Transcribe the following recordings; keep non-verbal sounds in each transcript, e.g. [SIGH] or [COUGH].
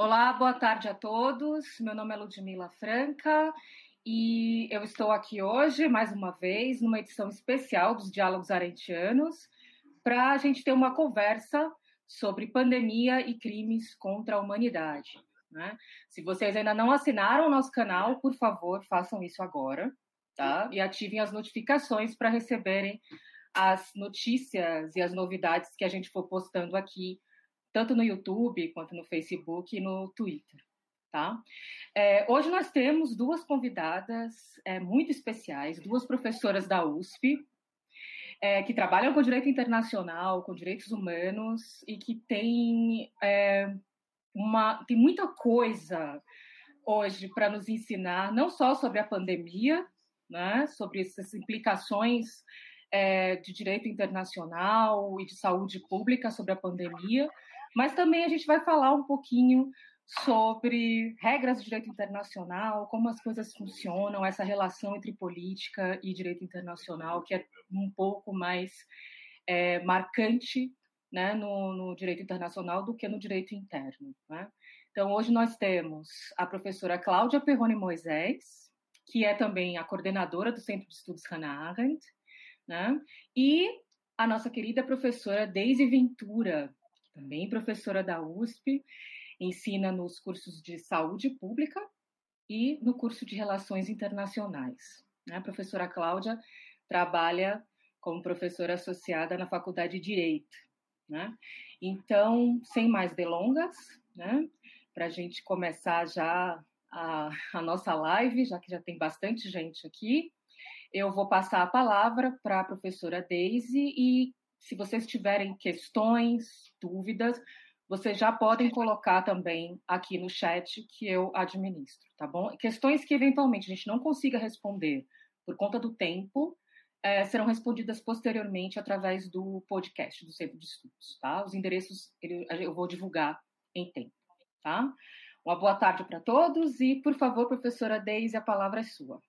Olá, boa tarde a todos. Meu nome é Ludmila Franca e eu estou aqui hoje, mais uma vez, numa edição especial dos Diálogos Arentianos, para a gente ter uma conversa sobre pandemia e crimes contra a humanidade. Né? Se vocês ainda não assinaram o nosso canal, por favor, façam isso agora, tá? E ativem as notificações para receberem as notícias e as novidades que a gente for postando aqui, tanto no YouTube quanto no Facebook e no Twitter. Tá? É, hoje nós temos duas convidadas é, muito especiais, duas professoras da USP, é, que trabalham com direito internacional, com direitos humanos e que têm é, uma tem muita coisa hoje para nos ensinar, não só sobre a pandemia, né, sobre essas implicações é, de direito internacional e de saúde pública sobre a pandemia, mas também a gente vai falar um pouquinho sobre regras de direito internacional, como as coisas funcionam, essa relação entre política e direito internacional, que é um pouco mais é, marcante né, no, no, direito internacional do que no direito interno. Né? Então, hoje nós temos a professora Cláudia Perrone Moisés, que é também a coordenadora do Centro de Estudos Hannah Arendt, né? e a nossa querida professora Deise Ventura, também professora da USP, ensina nos cursos de saúde pública e no curso de relações internacionais. Né? A professora Cláudia trabalha como professora associada na Faculdade de Direito. Né? Então, sem mais delongas, né? para a gente começar já a, a nossa live, já que já tem bastante gente aqui, eu vou passar a palavra para a professora Daisy e se vocês tiverem questões, dúvidas, vocês já podem colocar também aqui no chat que eu administro, tá bom? Questões que eventualmente a gente não consiga responder por conta do tempo, é, serão respondidas posteriormente através do podcast do Centro de Estudos, tá? Os endereços eu vou divulgar em tempo, tá? Uma boa tarde para todos e, por favor, professora Deise, a palavra é sua.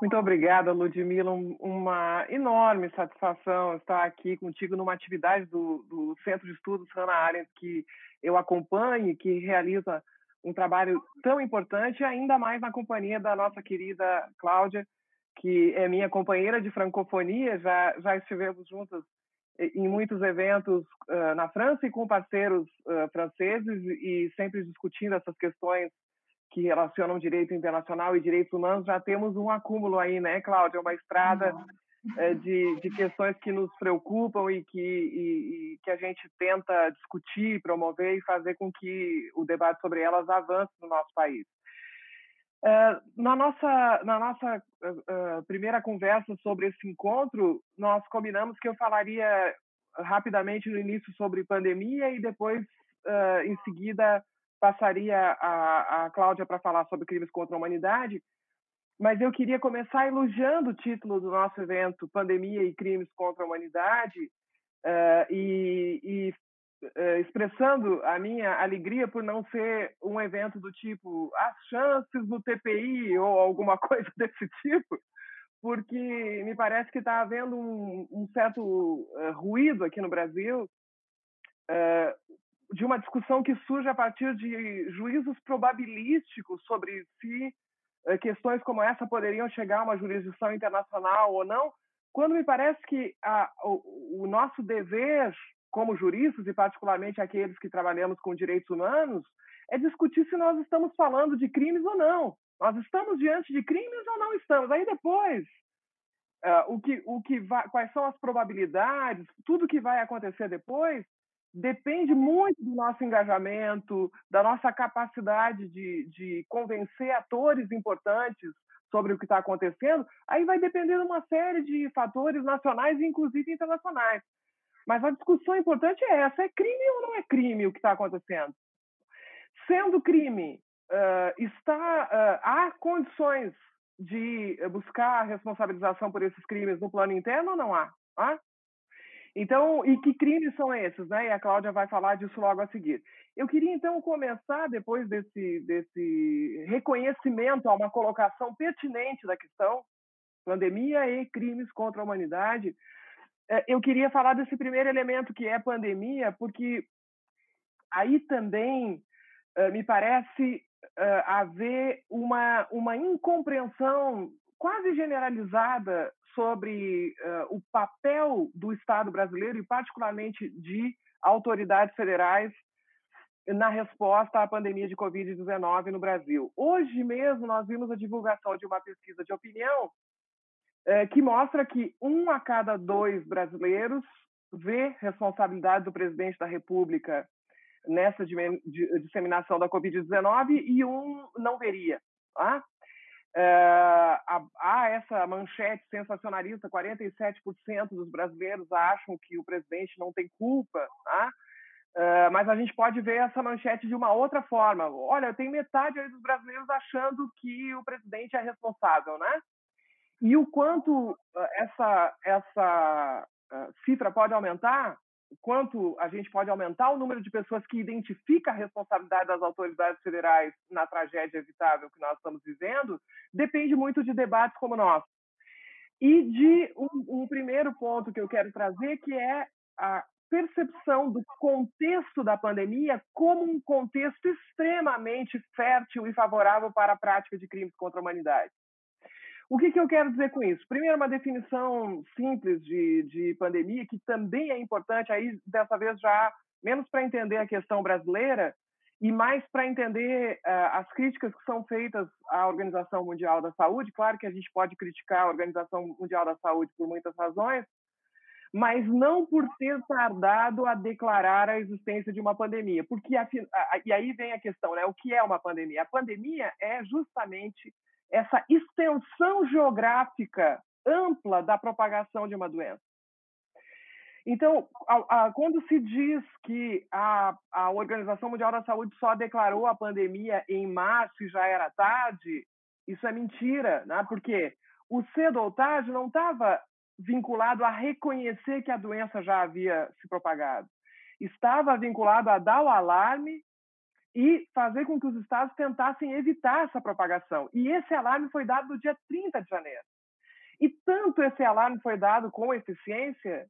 Muito obrigada, Ludmila. Uma enorme satisfação estar aqui contigo numa atividade do, do Centro de Estudos Hannah Arendt que eu acompanho, que realiza um trabalho tão importante, ainda mais na companhia da nossa querida Cláudia, que é minha companheira de francofonia. Já, já estivemos juntas em muitos eventos uh, na França e com parceiros uh, franceses e sempre discutindo essas questões que relacionam direito internacional e direitos humanos, já temos um acúmulo aí, né, Cláudia? Uma estrada é, de, de questões que nos preocupam e que, e, e que a gente tenta discutir, promover e fazer com que o debate sobre elas avance no nosso país. Uh, na nossa, na nossa uh, primeira conversa sobre esse encontro, nós combinamos que eu falaria rapidamente no início sobre pandemia e depois, uh, em seguida, passaria a, a Cláudia para falar sobre crimes contra a humanidade, mas eu queria começar elogiando o título do nosso evento, Pandemia e Crimes contra a Humanidade, uh, e, e uh, expressando a minha alegria por não ser um evento do tipo as chances do TPI ou alguma [LAUGHS] coisa desse tipo, porque me parece que está havendo um, um certo uh, ruído aqui no Brasil de uma discussão que surge a partir de juízos probabilísticos sobre se eh, questões como essa poderiam chegar a uma jurisdição internacional ou não, quando me parece que a, o, o, nosso dever como juristas, e particularmente aqueles que trabalhamos com direitos humanos, é discutir se nós estamos falando de crimes ou não. Nós estamos diante de crimes ou não estamos? Aí depois, uh, o que, o que vai, quais são as probabilidades, tudo que vai acontecer depois, depende muito do nosso engajamento, da nossa capacidade de, de convencer atores importantes sobre o que está acontecendo, aí vai depender de uma série de fatores nacionais e inclusive internacionais. Mas a discussão importante é essa: é crime ou não é crime o que está acontecendo? Sendo crime, uh, está, uh, há condições de buscar responsabilização por esses crimes no plano interno ou não há? há? Então, e que crimes são esses, né? E a Cláudia vai falar disso logo a seguir. Eu queria então começar depois desse desse reconhecimento a uma colocação pertinente da questão pandemia e crimes contra a humanidade. É, eu queria falar desse primeiro elemento que é pandemia, porque aí também uh, me parece uh, haver uma, uma incompreensão quase generalizada sobre uh, o papel do Estado brasileiro e, particularmente, de autoridades federais na resposta à pandemia de Covid-19 no Brasil. Hoje mesmo, nós vimos a divulgação de uma pesquisa de opinião eh, que mostra que um a cada dois brasileiros vê responsabilidade do presidente da República nessa disseminação da Covid-19 e um não veria. Tá? É, há essa manchete sensacionalista: 47% dos brasileiros acham que o presidente não tem culpa. Tá? É, mas a gente pode ver essa manchete de uma outra forma. Olha, tem metade dos brasileiros achando que o presidente é responsável, né? E o quanto é, essa, essa cifra pode aumentar quanto a gente pode aumentar o número de pessoas que identificam a responsabilidade das autoridades federais na tragédia evitável que nós estamos vivendo, depende muito de debates como o nosso. E de um, um primeiro ponto que eu quero trazer, que é a percepção do contexto da pandemia como um contexto extremamente fértil e favorável para a prática de crimes contra a humanidade. O que, que eu quero dizer com isso? Primeiro, uma definição simples de, de pandemia, que também é importante, aí dessa vez já menos para entender a questão brasileira e mais para entender uh, as críticas que são feitas à Organização Mundial da Saúde. Claro que a gente pode criticar a Organização Mundial da Saúde por muitas razões, mas não por ter tardado a declarar a existência de uma pandemia. Porque, a, a, e aí vem a questão, né? O que é uma pandemia? A pandemia é justamente essa extensão geográfica ampla da propagação de uma doença. Então, a, a, quando se diz que a, a Organização Mundial da Saúde só declarou a pandemia em março e já era tarde, isso é mentira, né? porque o cedo ou tarde não estava vinculado a reconhecer que a doença já havia se propagado. Estava vinculado a dar o alarme e fazer com que os estados tentassem evitar essa propagação. E esse alarme foi dado no dia 30 de janeiro. E tanto esse alarme foi dado com eficiência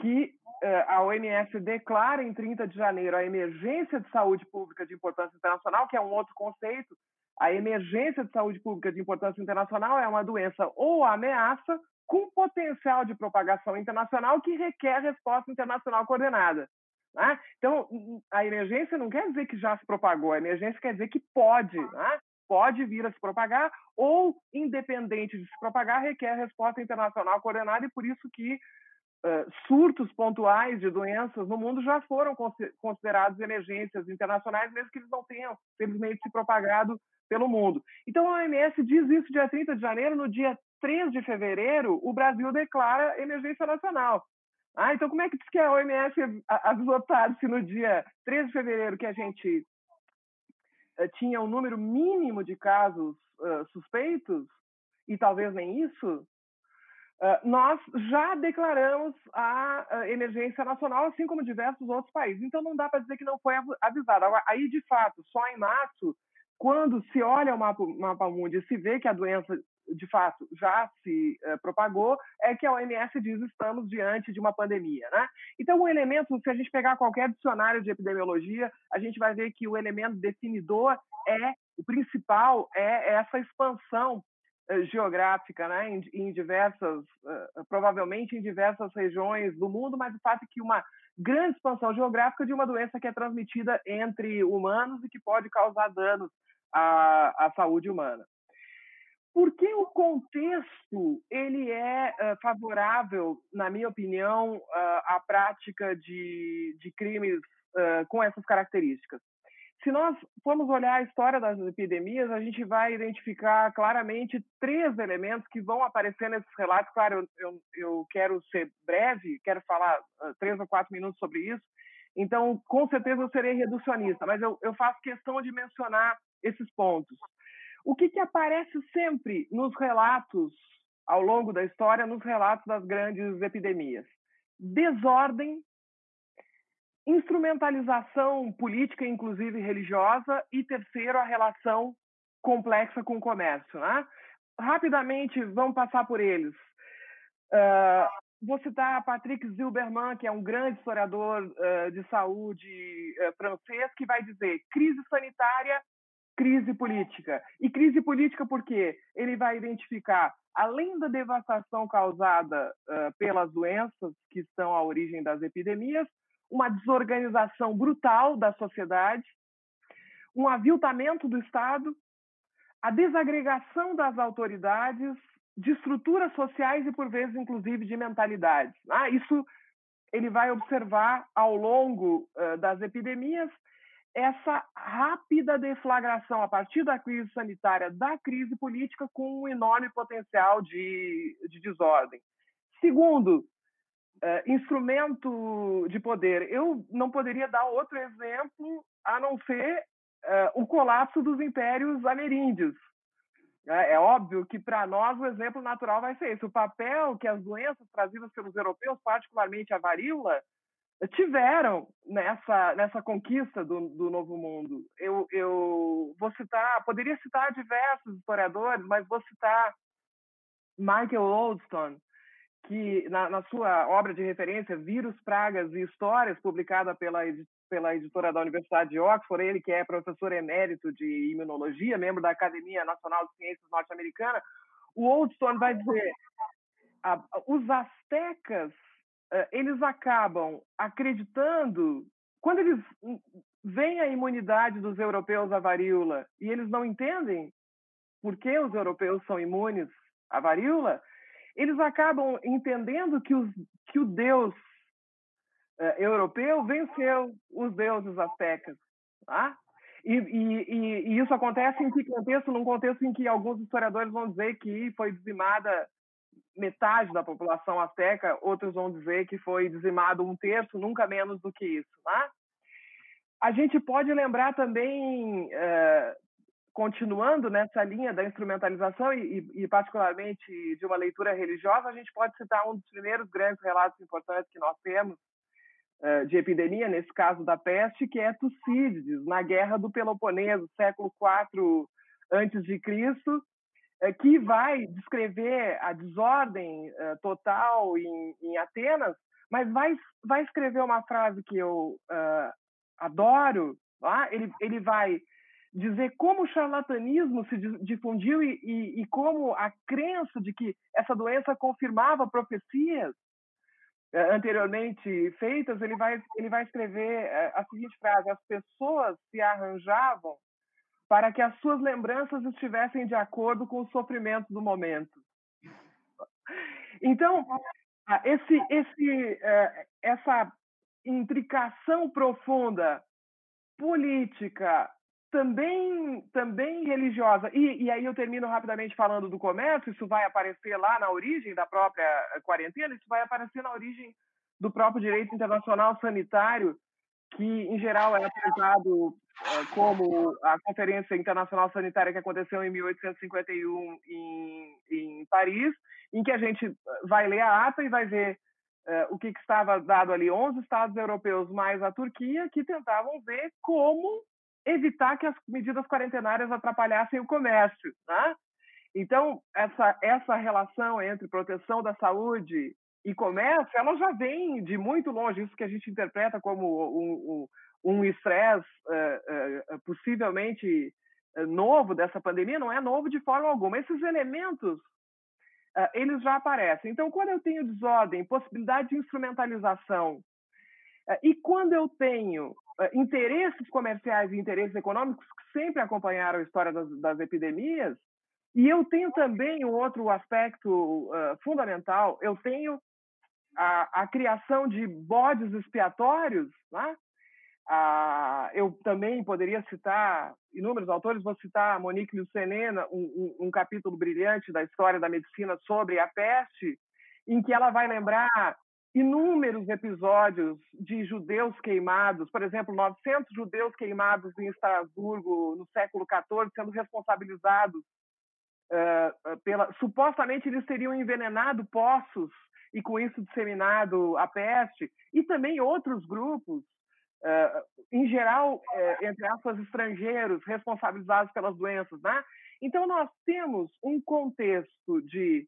que uh, a OMS declara em 30 de janeiro a emergência de saúde pública de importância internacional, que é um outro conceito. A emergência de saúde pública de importância internacional é uma doença ou ameaça com potencial de propagação internacional que requer resposta internacional coordenada. Né? Então, a emergência não quer dizer que já se propagou, a emergência quer dizer que pode, né? pode vir a se propagar, ou, independente de se propagar, requer resposta internacional coordenada, e por isso que uh, surtos pontuais de doenças no mundo já foram considerados emergências internacionais, mesmo que eles não tenham, felizmente, se propagado pelo mundo. Então, a OMS diz isso dia 30 de janeiro, no dia 3 de fevereiro, o Brasil declara emergência nacional. Ah, então como é que diz que a OMS avisou tarde se no dia 13 de fevereiro que a gente uh, tinha um número mínimo de casos uh, suspeitos, e talvez nem isso, uh, nós já declaramos a emergência nacional, assim como diversos outros países. Então não dá para dizer que não foi avisado. Aí, de fato, só em março, quando se olha o mapa, mapa mundo e se vê que a doença de fato já se uh, propagou, é que a OMS diz estamos diante de uma pandemia, né? Então o elemento, se a gente pegar qualquer dicionário de epidemiologia, a gente vai ver que o elemento definidor é o principal é essa expansão uh, geográfica, né? Em, em diversas, uh, provavelmente em diversas regiões do mundo, mas o fato é que uma grande expansão geográfica de uma doença que é transmitida entre humanos e que pode causar danos à, à saúde humana porque o contexto ele é uh, favorável, na minha opinião, uh, à prática de, de crimes uh, com essas características. Se nós formos olhar a história das epidemias, a gente vai identificar claramente três elementos que vão aparecer nesses relatos. Claro, eu, eu, quero ser breve, quero falar três ou quatro minutos sobre isso. Então, com certeza eu serei reducionista, mas eu, eu faço questão de mencionar esses pontos. O que, que aparece sempre nos relatos, ao longo da história, nos relatos das grandes epidemias? Desordem, instrumentalização política, inclusive religiosa, e terceiro, a relação complexa com o comércio. Né? Rapidamente, vamos passar por eles. Uh, vou citar Patrick Zilberman, que é um grande historiador uh, de saúde uh, francês, que vai dizer crise sanitária, crise política. E crise política porque ele vai identificar, além da devastação causada uh, pelas doenças que estão à origem das epidemias, uma desorganização brutal da sociedade, um aviltamento do Estado, a desagregação das autoridades, de estruturas sociais e, por vezes, inclusive, de mentalidades. Ah, isso ele vai observar ao longo uh, das epidemias essa rápida deflagração a partir da crise sanitária, da crise política, com um enorme potencial de, de desordem. Segundo, uh, instrumento de poder. Eu não poderia dar outro exemplo a não ser uh, o colapso dos impérios ameríndios, é, é óbvio que para nós o exemplo natural vai ser esse. O papel que as doenças trazidas pelos europeus, particularmente a varíola, tiveram nessa nessa conquista do, do novo mundo. Eu, eu vou citar, poderia citar diversos historiadores, mas vou citar Michael Oldstone, que na, na, sua obra de referência Vírus, Pragas e Histórias, publicada pela pela editora da Universidade de Oxford, ele que é professor emérito de imunologia, membro da Academia Nacional de Ciências Norte-Americana, o Oldstone vai dizer a, os astecas eles acabam acreditando quando eles veem a imunidade dos europeus à varíola e eles não entendem por que os europeus são imunes à varíola, eles acabam entendendo que, os, que o Deus uh, europeu venceu os deuses astecas. Tá? E, e, e, isso acontece em que contexto? Num contexto em que alguns historiadores vão dizer que foi dizimada metade da população asteca, outros vão dizer que foi dizimado um terço, nunca menos do que isso. Tá? A gente pode lembrar também, uh, continuando nessa linha da instrumentalização e, particularmente de uma leitura religiosa, a gente pode citar um dos primeiros grandes relatos importantes que nós temos eh, de epidemia, nesse caso da peste, que é Tucídides, na Guerra do Peloponeso, século IV antes eh, que vai descrever a desordem eh, total em, em, Atenas, mas vai, vai escrever uma frase que eu uh, adoro. Ele, ele vai dizer como o charlatanismo se difundiu e, e, e como a crença de que essa doença confirmava profecias é, anteriormente feitas, ele vai, ele vai escrever é, a seguinte frase: As pessoas se arranjavam para que as suas lembranças estivessem de acordo com o sofrimento do momento. Então, esse, esse, é, essa intricação profunda política, também, também religiosa. E, e, aí eu termino rapidamente falando do comércio, isso vai aparecer lá na origem da própria quarentena, isso vai aparecer na origem do próprio direito internacional sanitário, que em geral é apresentado é, como a Conferência Internacional Sanitária que aconteceu em 1851 em, em Paris, em que a gente vai ler a ata e vai ver é, o que, que estava dado ali, 11 estados europeus mais a Turquia, que tentavam ver como evitar que as medidas quarentenárias atrapalhassem o comércio. Né? Então, essa, essa relação entre proteção da saúde e comércio, ela já vem de muito longe, isso que a gente interpreta como um estresse um, uh, uh, possivelmente novo dessa pandemia, não é novo de forma alguma. Esses elementos, uh, eles já aparecem. Então, quando eu tenho desordem, possibilidade de instrumentalização, e quando eu tenho interesses comerciais e interesses econômicos que sempre acompanharam a história das, das epidemias. E eu tenho também um outro aspecto uh, fundamental, eu tenho a, a, criação de bodes expiatórios. Né? Ah, eu também poderia citar inúmeros autores, vou citar Monique Lucenena, um, um, um capítulo brilhante da história da medicina sobre a peste, em que ela vai lembrar inúmeros episódios de judeus queimados, por exemplo, 900 judeus queimados em Estrasburgo no século XIV, sendo responsabilizados uh, pela. Supostamente eles teriam envenenado poços e com isso disseminado a peste, e também outros grupos, uh, em geral, uh, entre aspas, estrangeiros, responsabilizados pelas doenças. Né? Então, nós temos um contexto de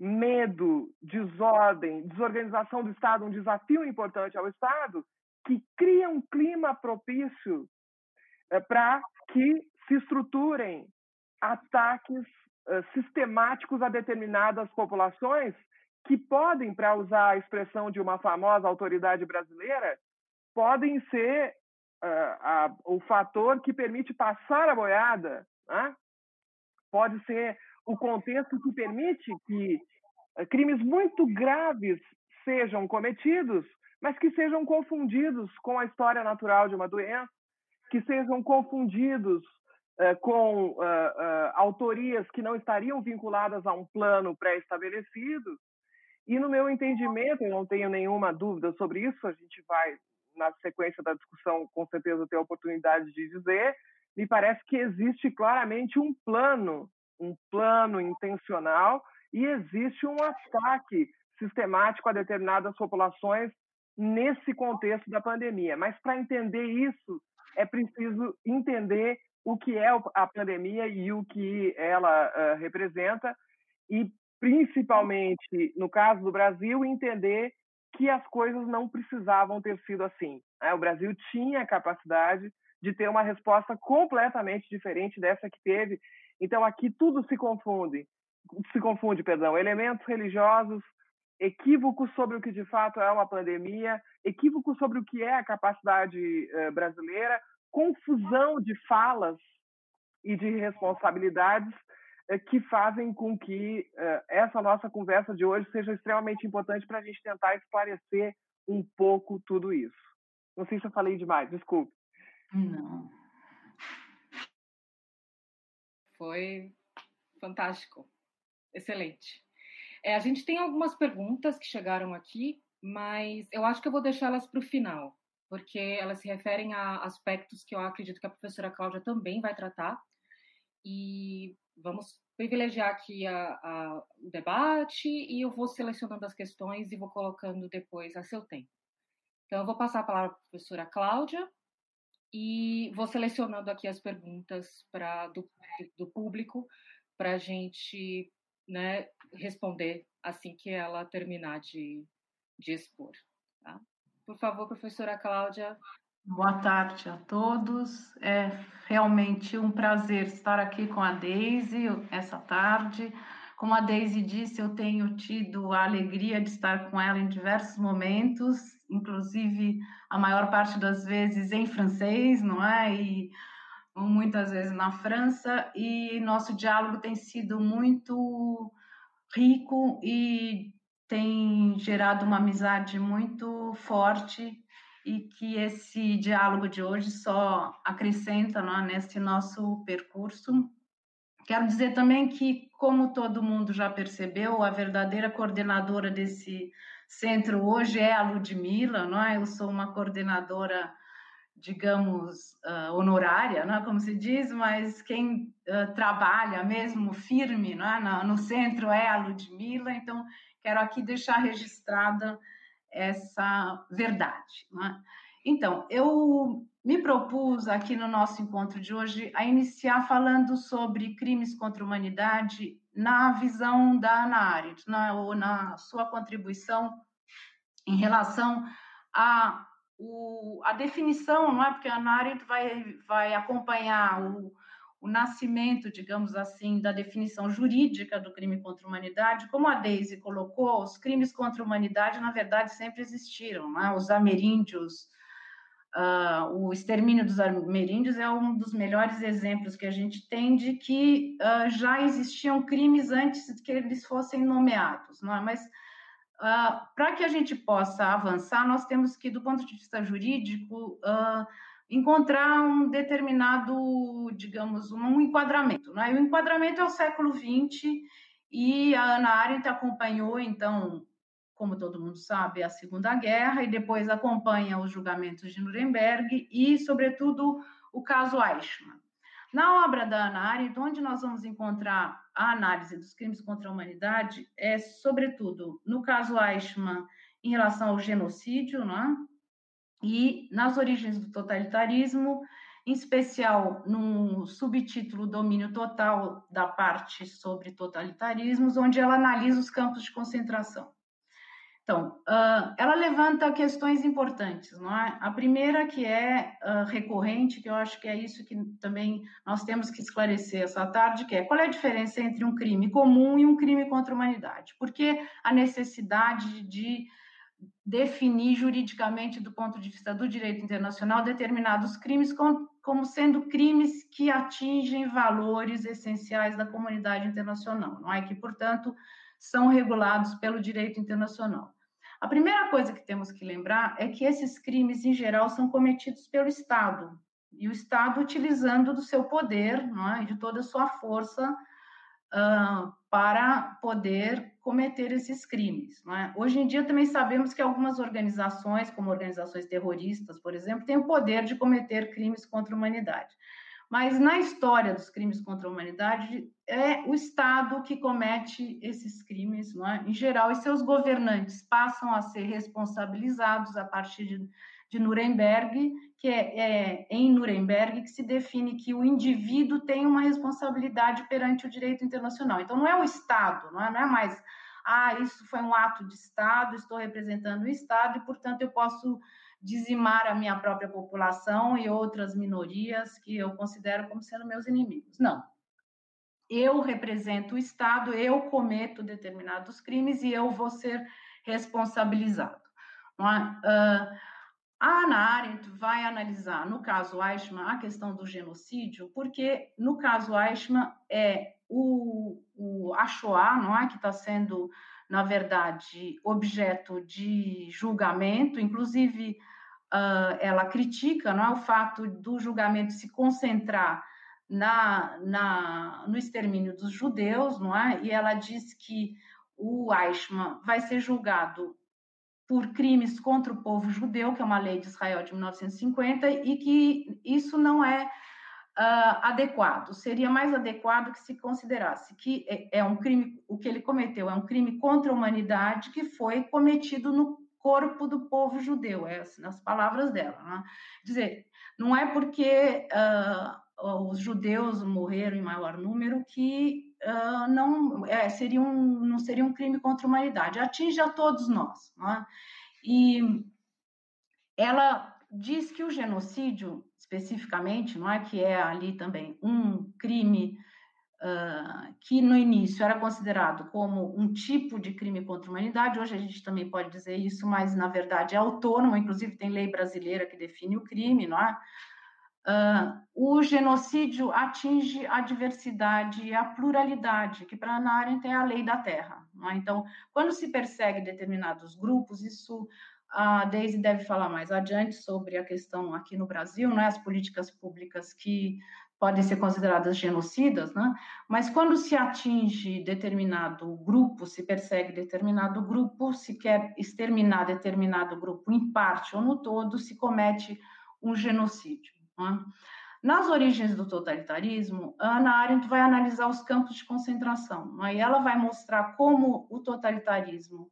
medo, desordem, desorganização do Estado, um desafio importante ao Estado, que cria um clima propício é, para que se estruturem ataques sistemáticos a determinadas populações que podem, para usar a expressão de uma famosa autoridade brasileira, podem ser uh, a, o fator que permite passar a boiada, né? pode ser o contexto que permite que uh, crimes muito graves sejam cometidos, mas que sejam confundidos com a história natural de uma doença, que sejam confundidos uh, com autorias que não estariam vinculadas a um plano pré-estabelecido. E no meu entendimento, eu não tenho nenhuma dúvida sobre isso, a gente vai na sequência da discussão, com certeza ter a oportunidade de dizer, me parece que existe claramente um plano, um plano intencional e existe um ataque sistemático a determinadas populações nesse contexto da pandemia. Mas para entender isso, é preciso entender o que é a pandemia e o que ela uh, representa e principalmente no caso do Brasil entender que as coisas não precisavam ter sido assim. Né? O Brasil tinha a capacidade de ter uma resposta completamente diferente dessa que teve. Então aqui tudo se confunde, se confunde, perdão, elementos religiosos, equívocos sobre o que de fato é uma pandemia, equívocos sobre o que é a capacidade uh, brasileira, confusão de falas e de responsabilidades que fazem com que é, essa nossa conversa de hoje seja extremamente importante para a gente tentar esclarecer um pouco tudo isso. Não sei se eu falei demais, desculpe. Não. Foi fantástico, excelente. É, a gente tem algumas perguntas que chegaram aqui, mas eu acho que eu vou deixá-las para o final, porque elas se referem a aspectos que eu acredito que a professora Cláudia também vai tratar. E vamos privilegiar aqui a, a, o debate e eu vou selecionando as questões e vou colocando depois a seu tempo. Então, eu vou passar a palavra para a professora Cláudia e vou selecionando aqui as perguntas pra, do, do público para a gente né, responder assim que ela terminar de, de expor. Tá? Por favor, professora Cláudia, Boa tarde a todos. É realmente um prazer estar aqui com a Deise essa tarde. Como a Deise disse, eu tenho tido a alegria de estar com ela em diversos momentos, inclusive a maior parte das vezes em francês, não é? E muitas vezes na França, e nosso diálogo tem sido muito rico e tem gerado uma amizade muito forte e que esse diálogo de hoje só acrescenta né, nesse nosso percurso. Quero dizer também que, como todo mundo já percebeu, a verdadeira coordenadora desse centro hoje é a Ludmila, não é? Eu sou uma coordenadora, digamos, uh, honorária, não é? como se diz, mas quem uh, trabalha mesmo firme não é? no, no centro é a Ludmila, então quero aqui deixar registrada essa verdade. Né? Então, eu me propus aqui no nosso encontro de hoje a iniciar falando sobre crimes contra a humanidade na visão da Ana Arendt, né? ou na sua contribuição em relação a, o, a definição, não é? Porque a Ana Arendt vai, vai acompanhar o, o nascimento, digamos assim, da definição jurídica do crime contra a humanidade, como a Daisy colocou, os crimes contra a humanidade, na verdade, sempre existiram. Né? Os ameríndios, uh, o extermínio dos ameríndios é um dos melhores exemplos que a gente tem de que uh, já existiam crimes antes de que eles fossem nomeados. Não é? Mas, uh, para que a gente possa avançar, nós temos que, do ponto de vista jurídico, encontrar um determinado, digamos, um enquadramento. Né? E o enquadramento é o século XX e a Ana Arendt acompanhou, então, como todo mundo sabe, a Segunda Guerra e depois acompanha os julgamentos de Nuremberg e, sobretudo, o caso Eichmann. Na obra da Ana Arendt, onde nós vamos encontrar a análise dos crimes contra a humanidade é, sobretudo, no caso Eichmann, em relação ao genocídio, né? E nas origens do totalitarismo em especial no subtítulo Domínio Total da parte sobre totalitarismos, onde ela analisa os campos de concentração. Então, ela levanta questões importantes, não é? A primeira que é recorrente, que eu acho que é isso que também nós temos que esclarecer essa tarde, que é qual é a diferença entre um crime comum e um crime contra a humanidade? Por que a necessidade de definir juridicamente, do ponto de vista do direito internacional, determinados crimes como, sendo crimes que atingem valores essenciais da comunidade internacional, não é? Que, portanto, são regulados pelo direito internacional. A primeira coisa que temos que lembrar é que esses crimes, em geral, são cometidos pelo Estado, e o Estado utilizando do seu poder não é? de toda a sua força uh, para poder cometer esses crimes. É? Hoje em dia também sabemos que algumas organizações, como organizações terroristas, por exemplo, têm o poder de cometer crimes contra a humanidade. Mas na história dos crimes contra a humanidade, é o Estado que comete esses crimes, é? em geral, e seus governantes passam a ser responsabilizados a partir de, de Nuremberg, que é, é, em Nuremberg que se define que o indivíduo tem uma responsabilidade perante o direito internacional. Então, não é o Estado, não é, não é mais, ah, isso foi um ato de Estado, estou representando o Estado e, portanto, eu posso dizimar a minha própria população e outras minorias que eu considero como sendo meus inimigos. Não. Eu represento o Estado, eu cometo determinados crimes e eu vou ser responsabilizado. É? Uh, a Ana Arendt vai analisar, no caso Eichmann, a questão do genocídio, porque no caso Eichmann é o, o a Shoah, não é, que está sendo, na verdade, objeto de julgamento, inclusive uh, ela critica não é, o fato do julgamento se concentrar na, na, no extermínio dos judeus, não é? E ela diz que o Eichmann vai ser julgado por crimes contra o povo judeu, que é uma lei de Israel de 1950, e que isso não é uh, adequado. Seria mais adequado que se considerasse que é, é um crime, o que ele cometeu é um crime contra a humanidade que foi cometido no corpo do povo judeu, é assim, nas palavras dela. Né? Dizer, não é porque uh, os judeus morreram em maior número que uh, não é, seria um não seria um crime contra a humanidade, atinge a todos nós. Né? E ela diz que o genocídio, especificamente, não é que é ali também um crime uh, que no início era considerado como um tipo de crime contra a humanidade, hoje a gente também pode dizer isso, mas na verdade é autônomo, inclusive tem lei brasileira que define o crime, não é? Uh, o genocídio atinge a diversidade e a pluralidade, que para Arendt é a lei da terra. É? Então, quando se persegue determinados grupos, isso a Deise deve falar mais adiante sobre a questão aqui no Brasil, né, as políticas públicas que podem ser consideradas genocidas, né? mas quando se atinge determinado grupo, se persegue determinado grupo, se quer exterminar determinado grupo em parte ou no todo, se comete um genocídio. Né? Nas origens do totalitarismo, Ana Arendt vai analisar os campos de concentração, né? e ela vai mostrar como o totalitarismo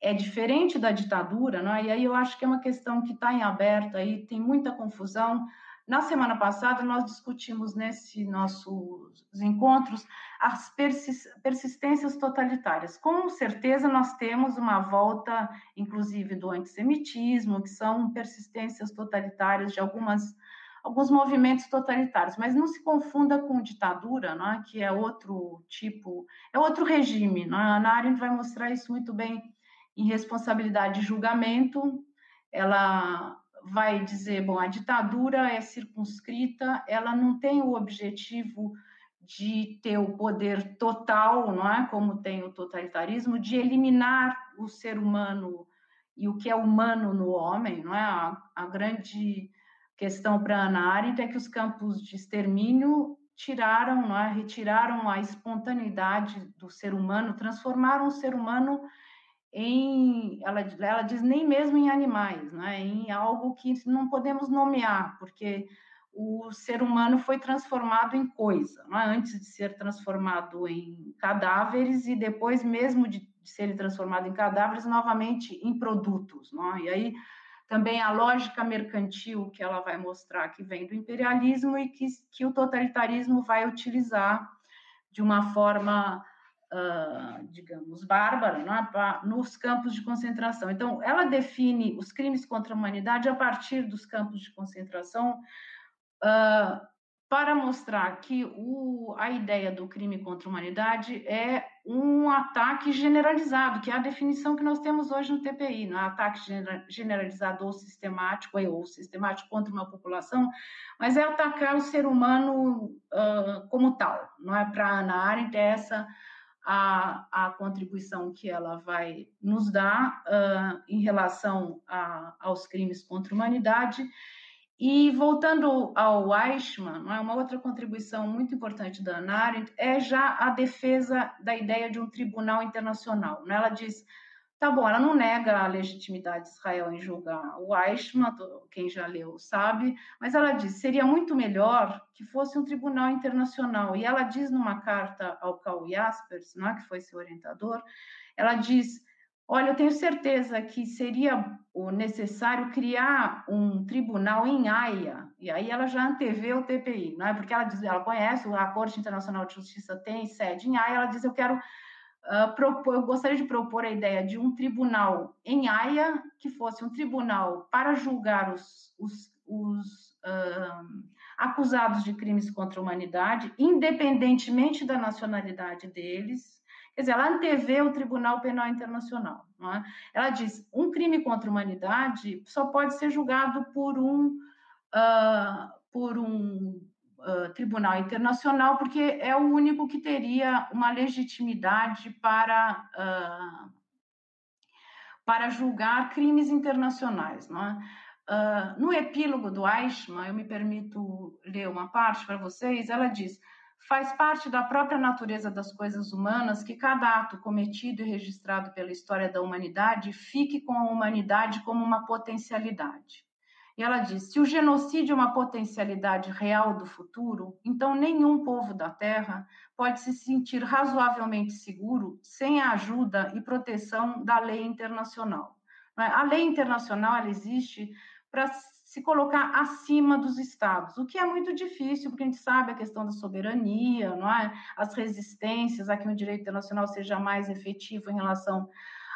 é diferente da ditadura, né? e aí eu acho que é uma questão que está em aberto, aí tem muita confusão, na semana passada, nós discutimos nesses nossos encontros as persistências totalitárias. Com certeza, nós temos uma volta, inclusive, do antissemitismo, que são persistências totalitárias de algumas, alguns movimentos totalitários. Mas não se confunda com ditadura, não é? que é outro tipo, é outro regime. Não é? A Arendt vai mostrar isso muito bem em responsabilidade de julgamento. Ela vai dizer, bom, a ditadura é circunscrita, ela não tem o objetivo de ter o poder total, não é? Como tem o totalitarismo, de eliminar o ser humano e o que é humano no homem, não é? A, a grande questão para Ana Arendt é que os campos de extermínio tiraram, é? Retiraram a espontaneidade do ser humano, transformaram o ser humano em, ela, ela diz nem mesmo em animais, né? em algo que não podemos nomear, porque o ser humano foi transformado em coisa, é? antes de ser transformado em cadáveres e depois mesmo de, de serem transformado em cadáveres, novamente em produtos. É? E aí também a lógica mercantil que ela vai mostrar que vem do imperialismo e que, que o totalitarismo vai utilizar de uma forma, uh, digamos, bárbara é? nos campos de concentração. Então, ela define os crimes contra a humanidade a partir dos campos de concentração. Uh, para mostrar que o, a ideia do crime contra a humanidade é um ataque generalizado, que é a definição que nós temos hoje no TPI, não é ataque generalizado ou sistemático, ou sistemático contra uma população, mas é atacar o ser humano uh, como tal, não é? Para a Ana Arendt, é essa a, a contribuição que ela vai nos dar uh, em relação a, aos crimes contra a humanidade, e voltando ao Eichmann, é uma outra contribuição muito importante da Arendt é já a defesa da ideia de um tribunal internacional. Né? Ela diz, tá bom, ela não nega a legitimidade de Israel em julgar o Eichmann, quem já leu sabe, mas ela diz, seria muito melhor que fosse um tribunal internacional. E ela diz numa carta ao Karl Jaspers, né, que foi seu orientador, ela diz Olha, eu tenho certeza que seria necessário criar um tribunal em Haia, e aí ela já antevê o TPI, não é? Porque ela diz, ela conhece a Corte Internacional de Justiça tem sede em Haia, ela diz, eu quero uh, propor, eu gostaria de propor a ideia de um tribunal em Haia que fosse um tribunal para julgar os, os, os uh, acusados de crimes contra a humanidade, independentemente da nacionalidade deles, Quer dizer, ela antevê o Tribunal Penal Internacional. É? Ela diz: um crime contra a humanidade só pode ser julgado por um, uh, por um uh, tribunal internacional, porque é o único que teria uma legitimidade para, uh, para julgar crimes internacionais. Não é? no epílogo do Eichmann, eu me permito ler uma parte para vocês, ela diz Faz parte da própria natureza das coisas humanas que cada ato cometido e registrado pela história da humanidade fique com a humanidade como uma potencialidade. E ela diz: se o genocídio é uma potencialidade real do futuro, então nenhum povo da Terra pode se sentir razoavelmente seguro sem a ajuda e proteção da lei internacional. A lei internacional existe para se colocar acima dos estados, o que é muito difícil, porque a gente sabe a questão da soberania, não é? As resistências a que o direito internacional seja mais efetivo em relação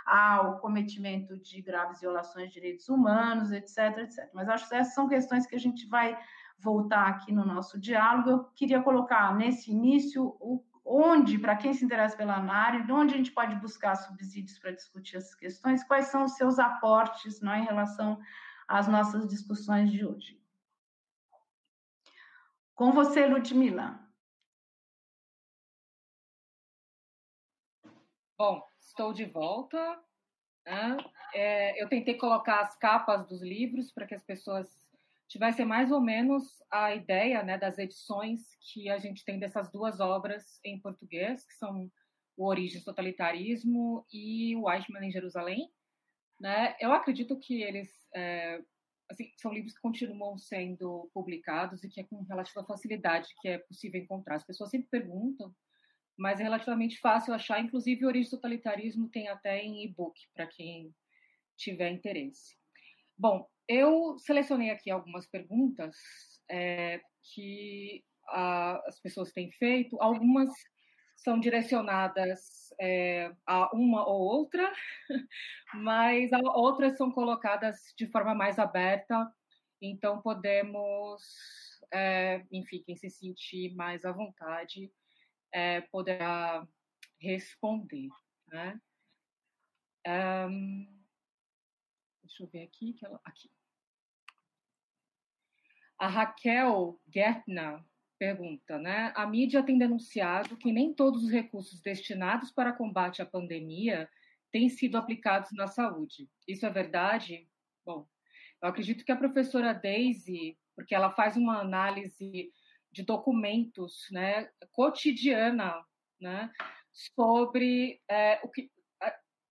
ao cometimento de graves violações de direitos humanos, etc, etc. Mas acho que essas são questões que a gente vai voltar aqui no nosso diálogo. Eu queria colocar nesse início o, onde, para quem se interessa pela análise, onde a gente pode buscar subsídios para discutir essas questões, quais são os seus aportes não, é, em relação as nossas discussões de hoje. Com você, Ludmila. Bom, estou de volta. Né? É, eu tentei colocar as capas dos livros para que as pessoas tivessem mais ou menos a ideia né, das edições que a gente tem dessas duas obras em português, que são o Origens do Totalitarismo e o Eichmann em Jerusalém. Né? Eu acredito que eles é, assim, são livros que continuam sendo publicados e que é com relativa facilidade que é possível encontrar. As pessoas sempre perguntam, mas é relativamente fácil achar. Inclusive, Origem do Totalitarismo tem até em e-book para quem tiver interesse. Bom, eu selecionei aqui algumas perguntas é, que a, as pessoas têm feito. Algumas são direcionadas é, a uma ou outra, [LAUGHS] mas outras são colocadas de forma mais aberta, então podemos, é, enfim, quem se sentir mais à vontade é, poderá responder. Né? Um, deixa eu ver aqui, aqui. A Raquel Gertner pergunta, né? A mídia tem denunciado que nem todos os recursos destinados para combate à pandemia têm sido aplicados na saúde. Isso é verdade? Bom, eu acredito que a professora Daisy, porque ela faz uma análise de documentos, né, cotidiana, né, sobre é, o que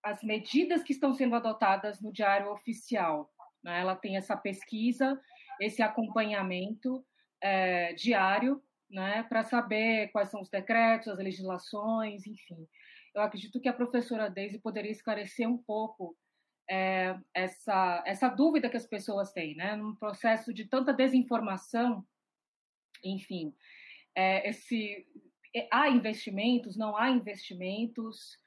as medidas que estão sendo adotadas no diário oficial. Né? Ela tem essa pesquisa, esse acompanhamento é, diário, né, para saber quais são os decretos, as legislações, enfim. Eu acredito que a professora Deise poderia esclarecer um pouco é, essa, essa dúvida que as pessoas têm, né? Num processo de tanta desinformação, enfim, é, esse, há investimentos, não há investimentos,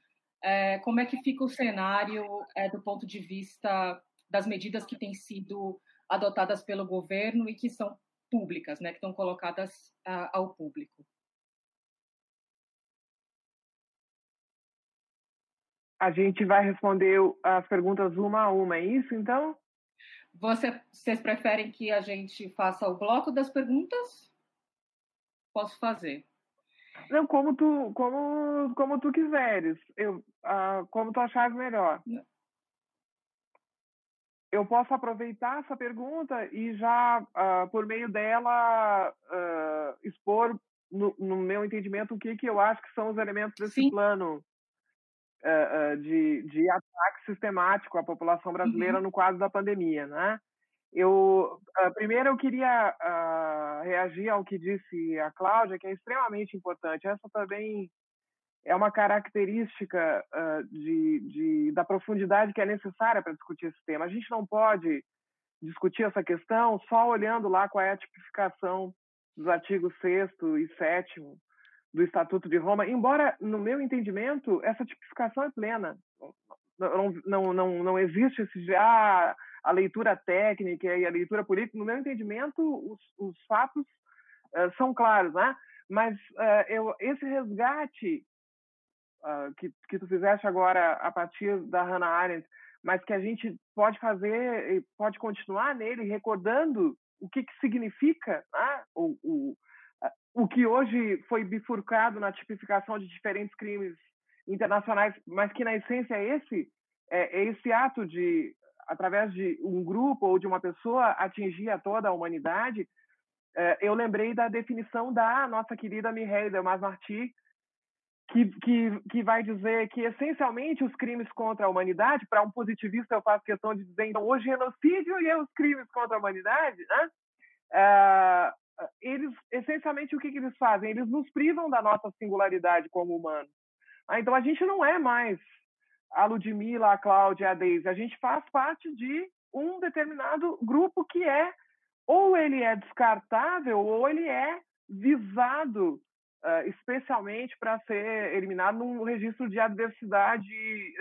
é, como é que fica o cenário do ponto de vista das medidas que têm sido adotadas pelo governo e que são públicas, né, que estão colocadas ao público? A gente vai responder as perguntas uma a uma, é isso então? Você, vocês preferem que a gente faça o bloco das perguntas? Posso fazer. Não, como tu, como, como tu quiseres. Eu, uh, como tu achares melhor. Eu posso aproveitar essa pergunta e já, uh, por meio dela, uh, expor, no, no, meu entendimento, o que, que eu acho que são os elementos desse Sim. plano de, de ataque sistemático à população brasileira uhum. no quadro da pandemia, né? Eu uh, primeiro eu queria uh, reagir ao que disse a Cláudia, que é extremamente importante. Essa também é uma característica uh, de, de, da profundidade que é necessária para discutir esse tema. A gente não pode discutir essa questão só olhando lá qual é a tipificação dos artigos 6 e 7 do Estatuto de Roma, embora, no meu entendimento, essa tipificação é plena. Não, não, não, não existe esse ah, a leitura técnica e a leitura política, no meu entendimento, os, os fatos uh, são claros, né? Mas uh, eu, esse resgate uh, que, que tu fizeste agora a partir da Hannah Arendt, mas que a gente pode fazer e pode continuar nele, recordando o que, que significa né? o, o, o que hoje foi bifurcado na tipificação de diferentes crimes internacionais, mas que na essência é esse, é, é esse ato de através de um grupo ou de uma pessoa, atingir a toda a humanidade, é, eu lembrei da definição da nossa querida Mireille Delmas Marty, que, que, que vai dizer que, essencialmente, os crimes contra a humanidade, para um positivista eu faço questão de dizer, então, o genocídio e os crimes contra a humanidade, né? É, eles, essencialmente, o que, que eles fazem? Eles nos privam da nossa singularidade como humanos. Ah, então, a gente não é mais a Ludmilla, a Cláudia, a Deise. A gente faz parte de um determinado grupo que é ou ele é descartável ou ele é visado uh, especialmente para ser eliminado num registro de adversidade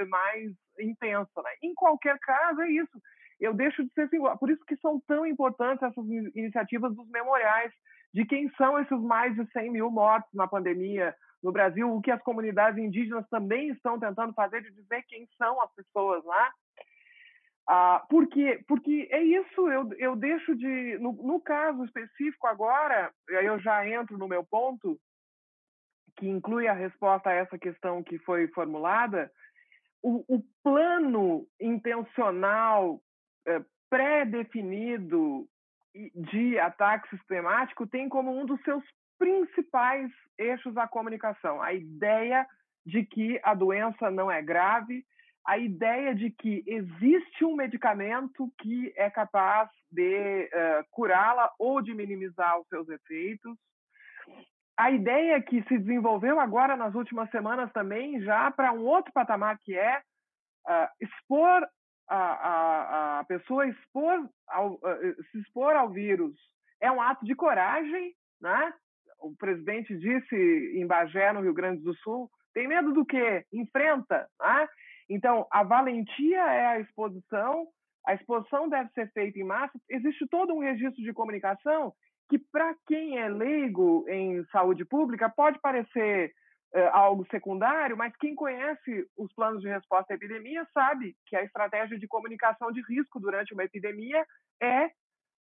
mais intensa. Né? Em qualquer caso, é isso. Eu deixo de ser singular. Por isso que são tão importantes essas iniciativas dos memoriais, de quem são esses mais de 100 mil mortos na pandemia, no Brasil, o que as comunidades indígenas também estão tentando fazer de dizer quem são as pessoas lá. Ah, porque, porque é isso, eu, eu deixo de. No, no caso específico agora, eu já entro no meu ponto, que inclui a resposta a essa questão que foi formulada, o, o plano intencional é, pré-definido de ataque sistemático tem como um dos seus principais eixos da comunicação. A ideia de que a doença não é grave, a ideia de que existe um medicamento que é capaz de uh, curá-la ou de minimizar os seus efeitos. A ideia que se desenvolveu agora nas últimas semanas também, já para um outro patamar, que é uh, expor a, a, a, pessoa expor ao, uh, se expor ao vírus é um ato de coragem, né? o presidente disse em Bagé, no Rio Grande do Sul, tem medo do quê? Enfrenta. Né? Então, a valentia é a exposição, a exposição deve ser feita em massa. Existe todo um registro de comunicação que, para quem é leigo em saúde pública, pode parecer uh, algo secundário, mas quem conhece os planos de resposta à epidemia sabe que a estratégia de comunicação de risco durante uma epidemia é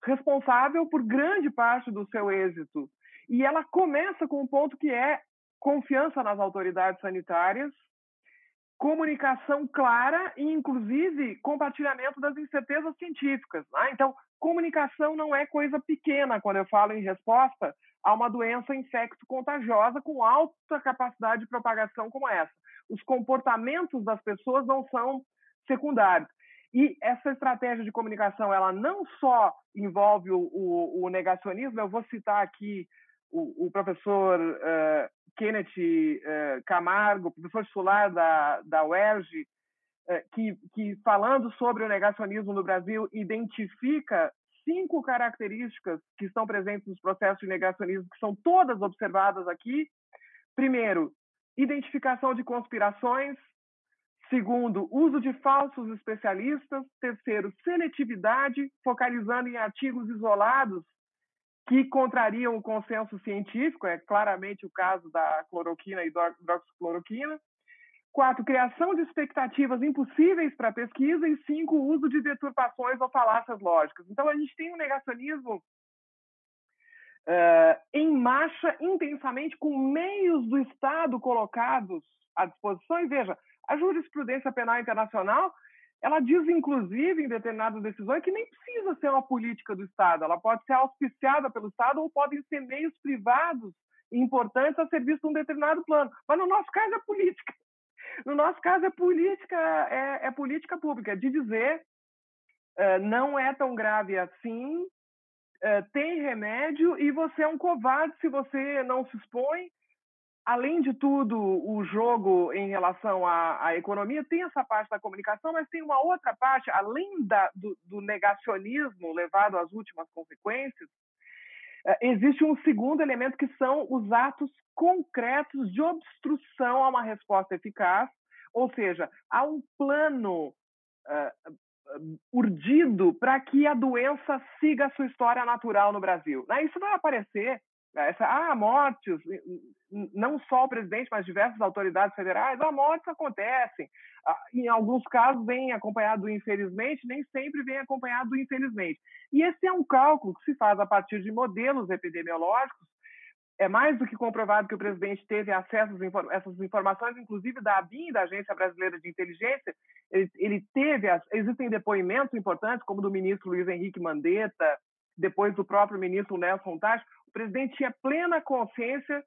responsável por grande parte do seu êxito. E ela começa com um ponto que é confiança nas autoridades sanitárias, comunicação clara e, inclusive, compartilhamento das incertezas científicas. Né? Então, comunicação não é coisa pequena quando eu falo em resposta a uma doença infecto-contagiosa com alta capacidade de propagação como essa. Os comportamentos das pessoas não são secundários. E essa estratégia de comunicação, ela não só envolve o, o, o negacionismo, eu vou citar aqui o, o professor uh, Kenneth uh, Camargo, professor titular da, da UERJ, que, que, falando sobre o negacionismo no Brasil, identifica cinco características que estão presentes nos processos de negacionismo, que são todas observadas aqui. Primeiro, identificação de conspirações. Segundo, uso de falsos especialistas. Terceiro, seletividade, focalizando em artigos isolados que contrariam o consenso científico, é claramente o caso da cloroquina e hidroxicloroquina. Quatro, criação de expectativas impossíveis para a pesquisa. E cinco, uso de deturpações ou falácias lógicas. Então, a gente tem um negacionismo uh, em marcha intensamente, com meios do Estado colocados à disposição. E veja, a jurisprudência penal internacional ela diz, inclusive, em determinadas decisões, que nem precisa ser uma política do Estado, ela pode ser auspiciada pelo Estado ou podem ser meios privados importantes a serviço de um determinado plano. Mas no nosso caso é política. No nosso caso é política, é, é política pública, de dizer uh, não é tão grave assim, uh, tem remédio e você é um covarde se você não se expõe. Além de tudo, o jogo em relação à, à, economia tem essa parte da comunicação, mas tem uma outra parte, além da, do, do, negacionismo levado às últimas consequências, eh, existe um segundo elemento que são os atos concretos de obstrução a uma resposta eficaz, ou seja, há um plano uh, urdido para que a doença siga a sua história natural no Brasil. Né? Isso vai aparecer essa, ah, mortes, não só o presidente, mas diversas autoridades federais, ah, mortes acontecem. Ah, em alguns casos vem acompanhado infelizmente, nem sempre vem acompanhado infelizmente. E esse é um cálculo que se faz a partir de modelos epidemiológicos. É mais do que comprovado que o presidente teve acesso a essas informações, inclusive da ABIN, da Agência Brasileira de Inteligência. Ele, ele teve, existem depoimentos importantes, como do ministro Luiz Henrique Mandetta, depois do próprio ministro Nelson Tach, o presidente tinha plena consciência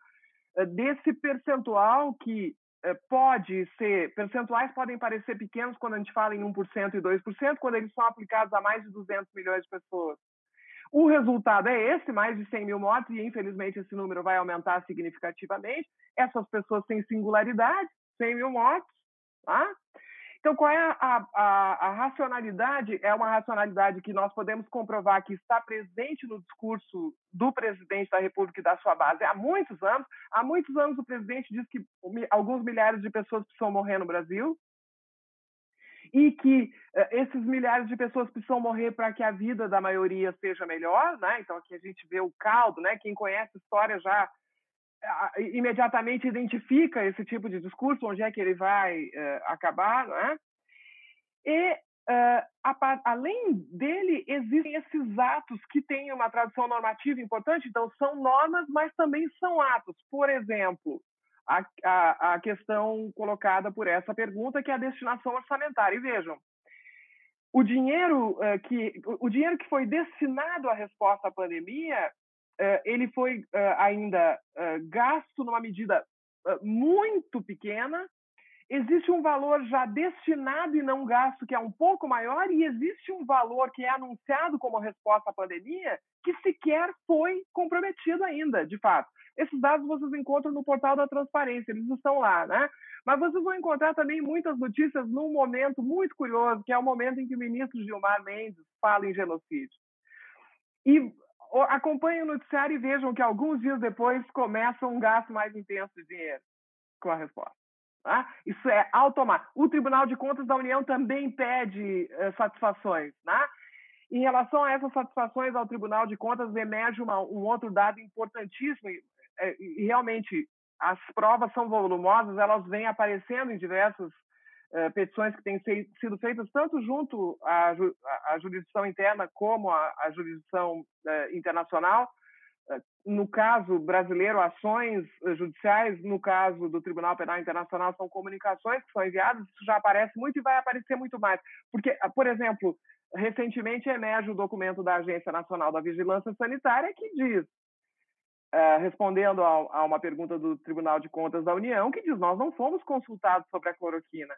eh, desse percentual que eh, pode ser, percentuais podem parecer pequenos quando a gente fala em 1% e 2%, quando eles são aplicados a mais de 200 milhões de pessoas. O resultado é esse, mais de 100 mil mortes, e infelizmente esse número vai aumentar significativamente. Essas pessoas têm singularidade, 100 mil mortes. Tá? Então, qual é a, a, a, racionalidade? É uma racionalidade que nós podemos comprovar que está presente no discurso do presidente da República e da sua base há muitos anos. Há muitos anos o presidente diz que alguns milhares de pessoas precisam morrer no Brasil e que uh, esses milhares de pessoas precisam morrer para que a vida da maioria seja melhor, né? Então aqui a gente vê o caldo, né? Quem conhece a história já imediatamente identifica esse tipo de discurso, onde é que ele vai uh, acabar, né? E, uh, a, além dele, existem esses atos que têm uma tradução normativa importante, então são normas, mas também são atos. Por exemplo, a, a, a questão colocada por essa pergunta, que é a destinação orçamentária. E vejam, o dinheiro, uh, que, o dinheiro que foi destinado à resposta à pandemia eh, ele foi eh, ainda eh, gasto numa medida muito pequena. Existe um valor já destinado e não gasto que é um pouco maior, e existe um valor que é anunciado como resposta à pandemia que sequer foi comprometido ainda, de fato. Esses dados vocês encontram no portal da transparência, eles estão lá, né? Mas vocês vão encontrar também muitas notícias num momento muito curioso, que é o momento em que o ministro Gilmar Mendes fala em genocídio. E acompanhem o noticiário e vejam que alguns dias depois começa um gasto mais intenso de dinheiro com a resposta. Tá? Isso é automático. O Tribunal de Contas da União também pede uh, satisfações. Né? Em relação a essas satisfações ao Tribunal de Contas, emerge uma, um outro dado importantíssimo, e, eh, e, realmente as provas são volumosas, elas vêm aparecendo em diversos eh, petições que têm sido feitas tanto junto à, à jurisdição interna como à, à jurisdição internacional. No caso brasileiro, ações judiciais, no caso do Tribunal Penal Internacional, são comunicações que são enviadas, isso já aparece muito e vai aparecer muito mais. Porque, por exemplo, recentemente emerge o documento da Agência Nacional da Vigilância Sanitária que diz Uh, respondendo a, a, uma pergunta do Tribunal de Contas da União, que diz: nós não fomos consultados sobre a cloroquina.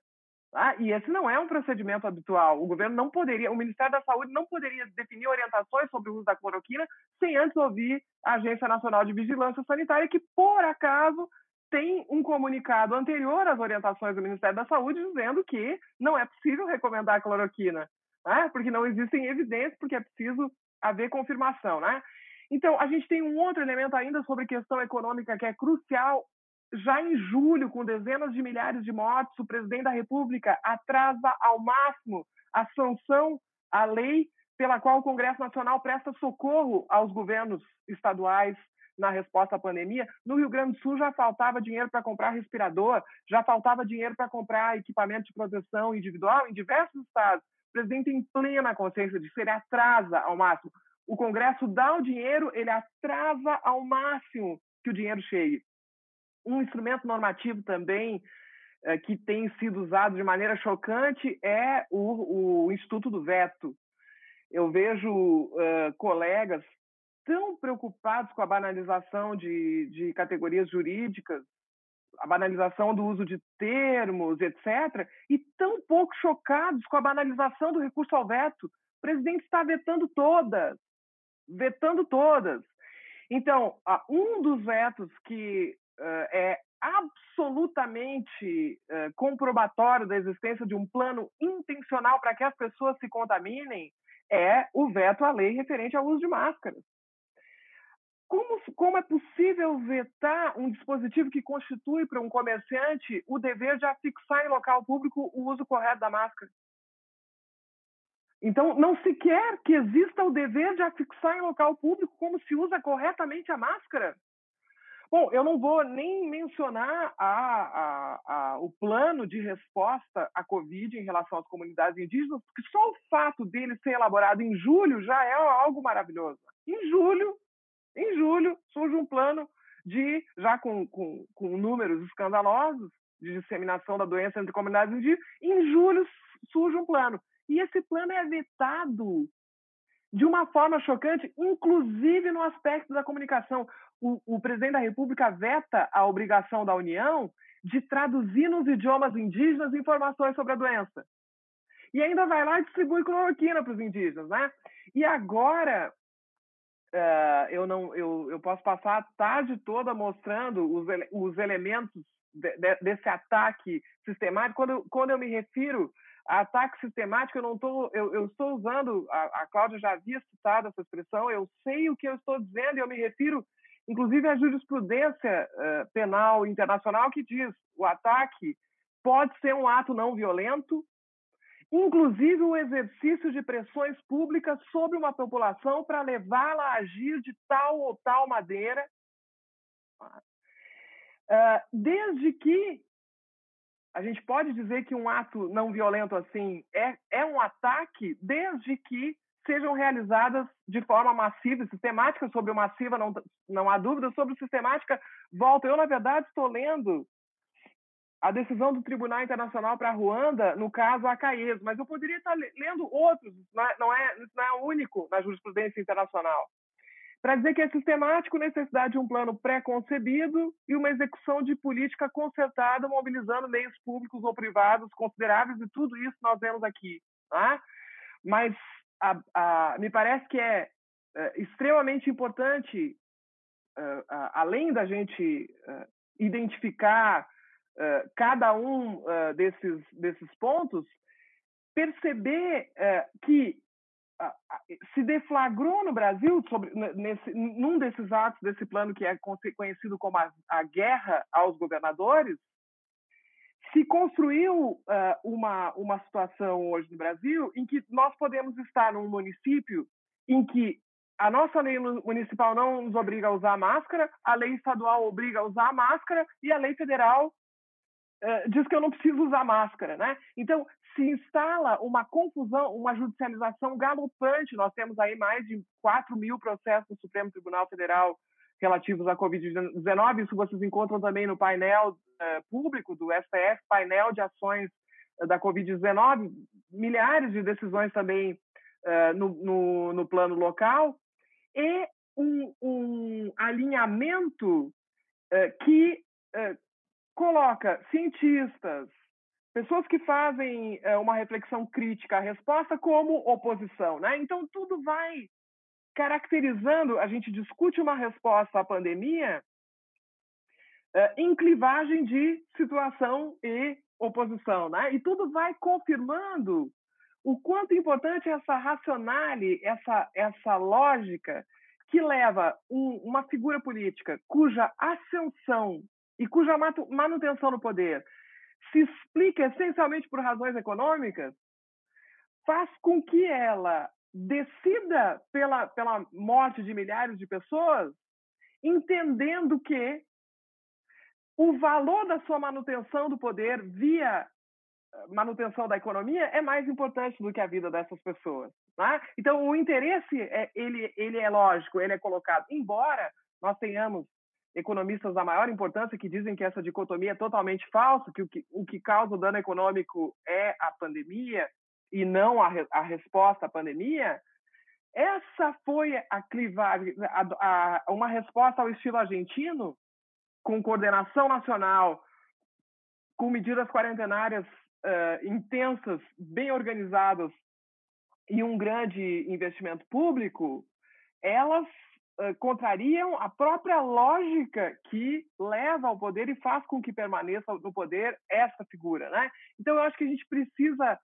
Ah, e esse não é um procedimento habitual. O governo não poderia, o Ministério da Saúde não poderia definir orientações sobre o uso da cloroquina sem antes ouvir a Agência Nacional de Vigilância Sanitária, que por acaso tem um comunicado anterior às orientações do Ministério da Saúde dizendo que não é possível recomendar a cloroquina, né? porque não existem evidências, porque é preciso haver confirmação. Né? Então, a gente tem um outro elemento ainda sobre questão econômica que é crucial. Já em julho, com dezenas de milhares de mortes, o presidente da República atrasa ao máximo a sanção à lei pela qual o Congresso Nacional presta socorro aos governos estaduais na resposta à pandemia. No Rio Grande do Sul já faltava dinheiro para comprar respirador, já faltava dinheiro para comprar equipamento de proteção individual em diversos estados. O presidente tem plena consciência disso, ele atrasa ao máximo. O Congresso dá o dinheiro, ele atrasa ao máximo que o dinheiro chegue. Um instrumento normativo também eh, que tem sido usado de maneira chocante é o, o Instituto do Veto. Eu vejo uh, colegas tão preocupados com a banalização de, de categorias jurídicas, a banalização do uso de termos, etc., e tão pouco chocados com a banalização do recurso ao veto. O presidente está vetando todas, vetando todas. Então, um dos vetos que é absolutamente comprobatório da existência de um plano intencional para que as pessoas se contaminem é o veto à lei referente ao uso de máscaras. Como, como, é possível vetar um dispositivo que constitui para um comerciante o dever de afixar em local público o uso correto da máscara? Então, não se quer que exista o dever de afixar em local público como se usa corretamente a máscara. Bom, eu não vou nem mencionar a, a, a, o plano de resposta à Covid em relação às comunidades indígenas, porque só o fato dele ser elaborado em julho já é algo maravilhoso. Em julho, em julho, surge um plano de, já com, com, com números escandalosos, de disseminação da doença entre comunidades indígenas, em julho surge um plano. E esse plano é vetado de uma forma chocante, inclusive no aspecto da comunicação. O, o, presidente da República veta a obrigação da União de traduzir nos idiomas indígenas informações sobre a doença. E ainda vai lá e distribui cloroquina para os indígenas, né? E agora uh, eu não eu, eu posso passar a tarde toda mostrando os, os elementos de, de, desse ataque sistemático. Quando, quando eu me refiro a ataque sistemático, eu não tô, eu, eu estou usando, a, a Cláudia já havia citado essa expressão, eu sei o que eu estou dizendo e eu me refiro, inclusive, à jurisprudência uh, penal internacional que diz o ataque pode ser um ato não violento, inclusive o exercício de pressões públicas sobre uma população para levá-la a agir de tal ou tal maneira, uh, desde que a gente pode dizer que um ato não violento assim é, é um ataque, desde que sejam realizadas de forma massiva e sistemática. Sobre o massiva, não, não há dúvida. Sobre o sistemática, volta. Eu, na verdade, estou lendo a decisão do Tribunal Internacional para Ruanda no caso Acaeso, mas eu poderia estar lendo outros, não é, não é, não é único na jurisprudência internacional para dizer que é sistemático necessidade de um plano pré-concebido e uma execução de política concertada, mobilizando meios públicos ou privados consideráveis, e tudo isso nós vemos aqui. Tá? Mas a, a, me parece que é, é extremamente importante, uh, além da gente uh, identificar uh, cada um desses, desses pontos, perceber que se deflagrou no Brasil, sobre, nesse, num desses atos desse plano que é conhecido como a, a guerra aos governadores, se construiu uh, uma, uma situação hoje no Brasil em que nós podemos estar num município em que a nossa lei municipal não nos obriga a usar máscara, a lei estadual obriga a usar máscara e a lei federal uh, diz que eu não preciso usar máscara, né? Então, se instala uma confusão, uma judicialização galopante. Nós temos aí mais de 4 mil processos no Supremo Tribunal Federal relativos à Covid-19. Isso vocês encontram também no painel uh, público do STF, painel de ações uh, da Covid-19, milhares de decisões também uh, no, no, no, plano local, e um, um alinhamento que coloca cientistas, pessoas que fazem uma reflexão crítica à resposta como oposição, né? Então tudo vai caracterizando. A gente discute uma resposta à pandemia uh, em clivagem de situação e oposição, né? E tudo vai confirmando o quanto importante é essa racionale, essa essa lógica que leva um, uma figura política cuja ascensão e cuja manutenção no poder se explica essencialmente por razões econômicas, faz com que ela decida pela, pela morte de milhares de pessoas, entendendo que o valor da sua manutenção do poder via eh, manutenção da economia é mais importante do que a vida dessas pessoas. Né? Então, o interesse, é, ele, ele é lógico, ele é colocado. Embora nós tenhamos economistas da maior importância que dizem que essa dicotomia é totalmente falsa, que o que, o que causa o dano econômico é a pandemia e não a, a resposta à pandemia, essa foi a clivagem, a, a, uma resposta ao estilo argentino, com coordenação nacional, com medidas quarentenárias uh, intensas, bem organizadas e um grande investimento público, elas contrariam a própria lógica que leva ao poder e faz com que permaneça no poder essa figura, né? Então eu acho que a gente precisa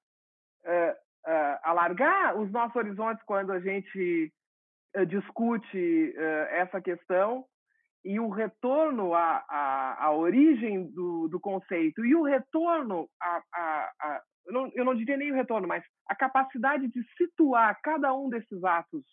uh, alargar os nossos horizontes quando a gente discute essa questão e o retorno à, à, à origem do, do, conceito e o retorno a, a, a eu, não, eu não diria nem o retorno, mas a capacidade de situar cada um desses atos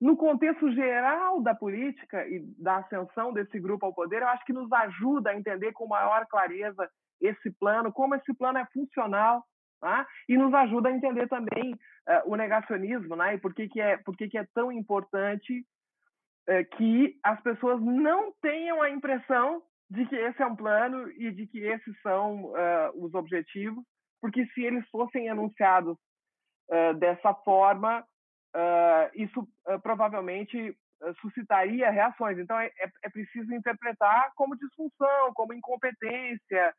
no contexto geral da política e da ascensão desse grupo ao poder, eu acho que nos ajuda a entender com maior clareza esse plano, como esse plano é funcional, tá? e nos ajuda a entender também uh, o negacionismo, né? e por que, que, é, por que, que é tão importante é, que as pessoas não tenham a impressão de que esse é um plano e de que esses são uh, os objetivos, porque se eles fossem anunciados uh, dessa forma, uh, isso provavelmente suscitaria reações. Então, é, é, é, preciso interpretar como disfunção, como incompetência,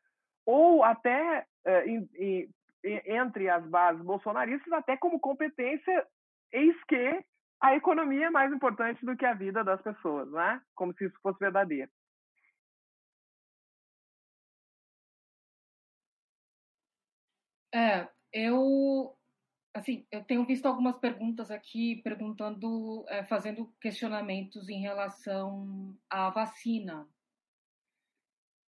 ou até entre as bases bolsonaristas, até como competência, eis que a economia é mais importante do que a vida das pessoas, né? Como se isso fosse verdadeiro. É, eu assim, eu tenho visto algumas perguntas aqui perguntando, é, fazendo questionamentos em relação à vacina.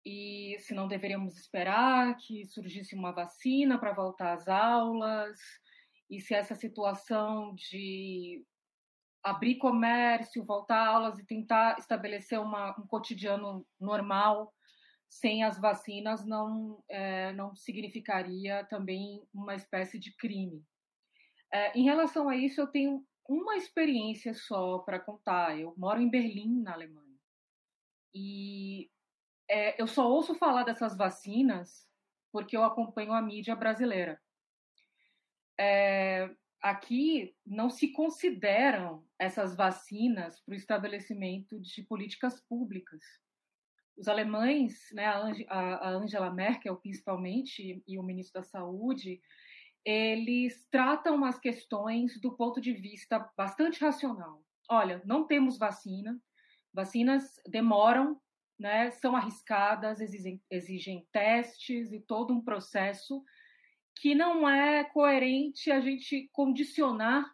E se não deveríamos esperar que surgisse uma vacina para voltar às aulas, e se essa situação de abrir comércio, voltar aulas e tentar estabelecer uma, um cotidiano normal sem as vacinas não, é, não significaria também uma espécie de crime. É, em relação a isso, eu tenho uma experiência só para contar. Eu moro em Berlim, na Alemanha. E é, eu só ouço falar dessas vacinas porque eu acompanho a mídia brasileira. É, aqui não se consideram essas vacinas para o estabelecimento de políticas públicas. Os alemães, né, a Angela Merkel principalmente e o ministro da Saúde, eles tratam as questões do ponto de vista bastante racional. Olha, não temos vacina, vacinas demoram, né, são arriscadas, exigem, exigem testes e todo um processo que não é coerente a gente condicionar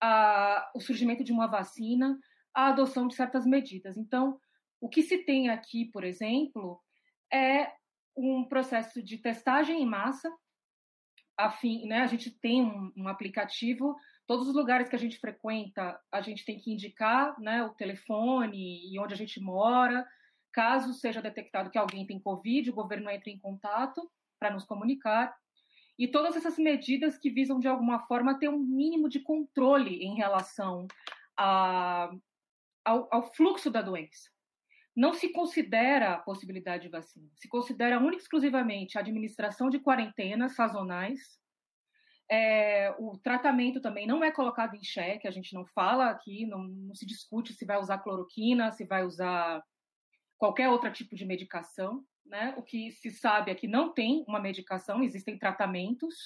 a, o surgimento de uma vacina à adoção de certas medidas. Então, o que se tem aqui, por exemplo, é um processo de testagem em massa. Afim, né, a gente tem um, um aplicativo, todos os lugares que a gente frequenta, a gente tem que indicar né, o telefone e onde a gente mora. Caso seja detectado que alguém tem Covid, o governo entra em contato para nos comunicar. E todas essas medidas que visam, de alguma forma, ter um mínimo de controle em relação a, ao, ao fluxo da doença. Não se considera a possibilidade de vacina, se considera única e exclusivamente a administração de quarentenas sazonais. É, o tratamento também não é colocado em xeque, a gente não fala aqui, não, não se discute se vai usar cloroquina, se vai usar qualquer outro tipo de medicação. Né? O que se sabe é que não tem uma medicação, existem tratamentos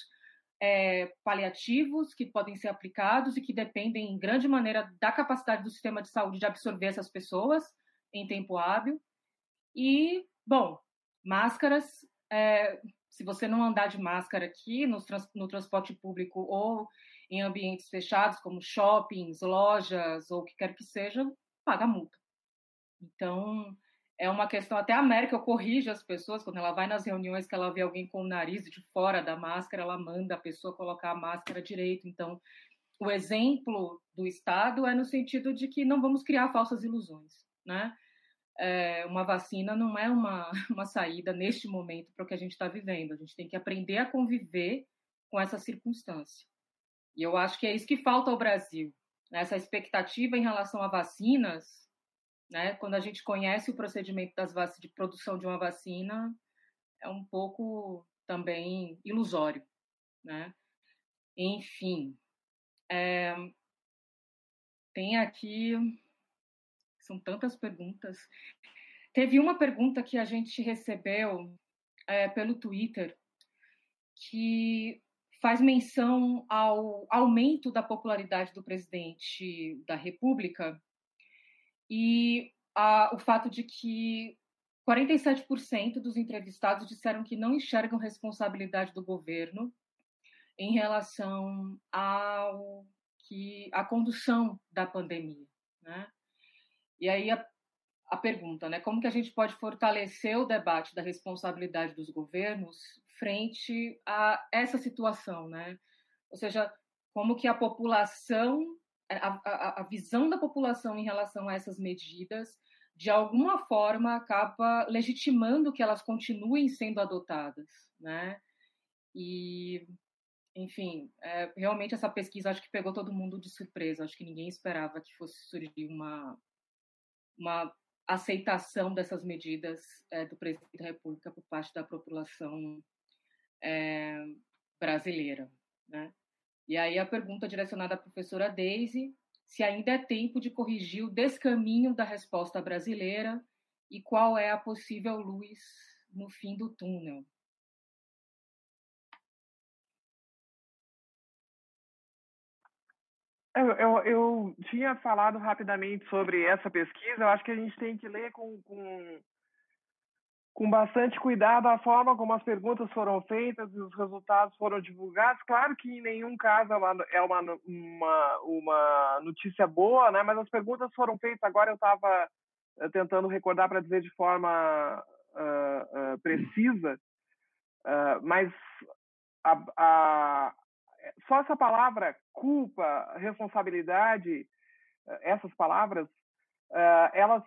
é, paliativos que podem ser aplicados e que dependem, em grande maneira, da capacidade do sistema de saúde de absorver essas pessoas em tempo hábil. E, bom, máscaras, é, se você não andar de máscara aqui no, trans, no transporte público ou em ambientes fechados, como shoppings, lojas ou o que quer que seja, paga multa. Então, é uma questão, até a América corrige as pessoas, quando ela vai nas reuniões que ela vê alguém com o nariz de fora da máscara, ela manda a pessoa colocar a máscara direito. Então, o exemplo do Estado é no sentido de que não vamos criar falsas ilusões, né? é, uma vacina não é uma, [LAUGHS] uma saída neste momento para o que a gente está vivendo. A gente tem que aprender a conviver com essa circunstância. E eu acho que é isso que falta ao Brasil. Né? Essa expectativa em relação a vacinas, né? quando a gente conhece o procedimento das vacinas, de produção de uma vacina, é um pouco também ilusório. Né? Enfim, é, tem aqui são tantas perguntas. Teve uma pergunta que a gente recebeu é, pelo Twitter que faz menção ao aumento da popularidade do presidente da República e a, o fato de que 47% dos entrevistados disseram que não enxergam responsabilidade do governo em relação ao que a condução da pandemia, né? E aí a, a pergunta, né? Como que a gente pode fortalecer o debate da responsabilidade dos governos frente a essa situação, né? Ou seja, como que a população, a, a, a visão da população em relação a essas medidas, de alguma forma acaba legitimando que elas continuem sendo adotadas, né? E enfim, é, realmente essa pesquisa acho que pegou todo mundo de surpresa. Acho que ninguém esperava que fosse surgir uma uma aceitação dessas medidas é, do presidente da República por parte da população é, brasileira. Né? E aí a pergunta direcionada à professora Daisy, se ainda é tempo de corrigir o descaminho da resposta brasileira e qual é a possível luz no fim do túnel. Eu, eu, eu, tinha falado rapidamente sobre essa pesquisa. Eu acho que a gente tem que ler com, com, com bastante cuidado a forma como as perguntas foram feitas e os resultados foram divulgados. Claro que em nenhum caso é uma, é uma, uma, uma notícia boa, né? mas as perguntas foram feitas. Agora eu estava eh, tentando recordar para dizer de forma uh, uh, precisa, uh, mas a, a, só essa palavra culpa, responsabilidade, eh, essas palavras, elas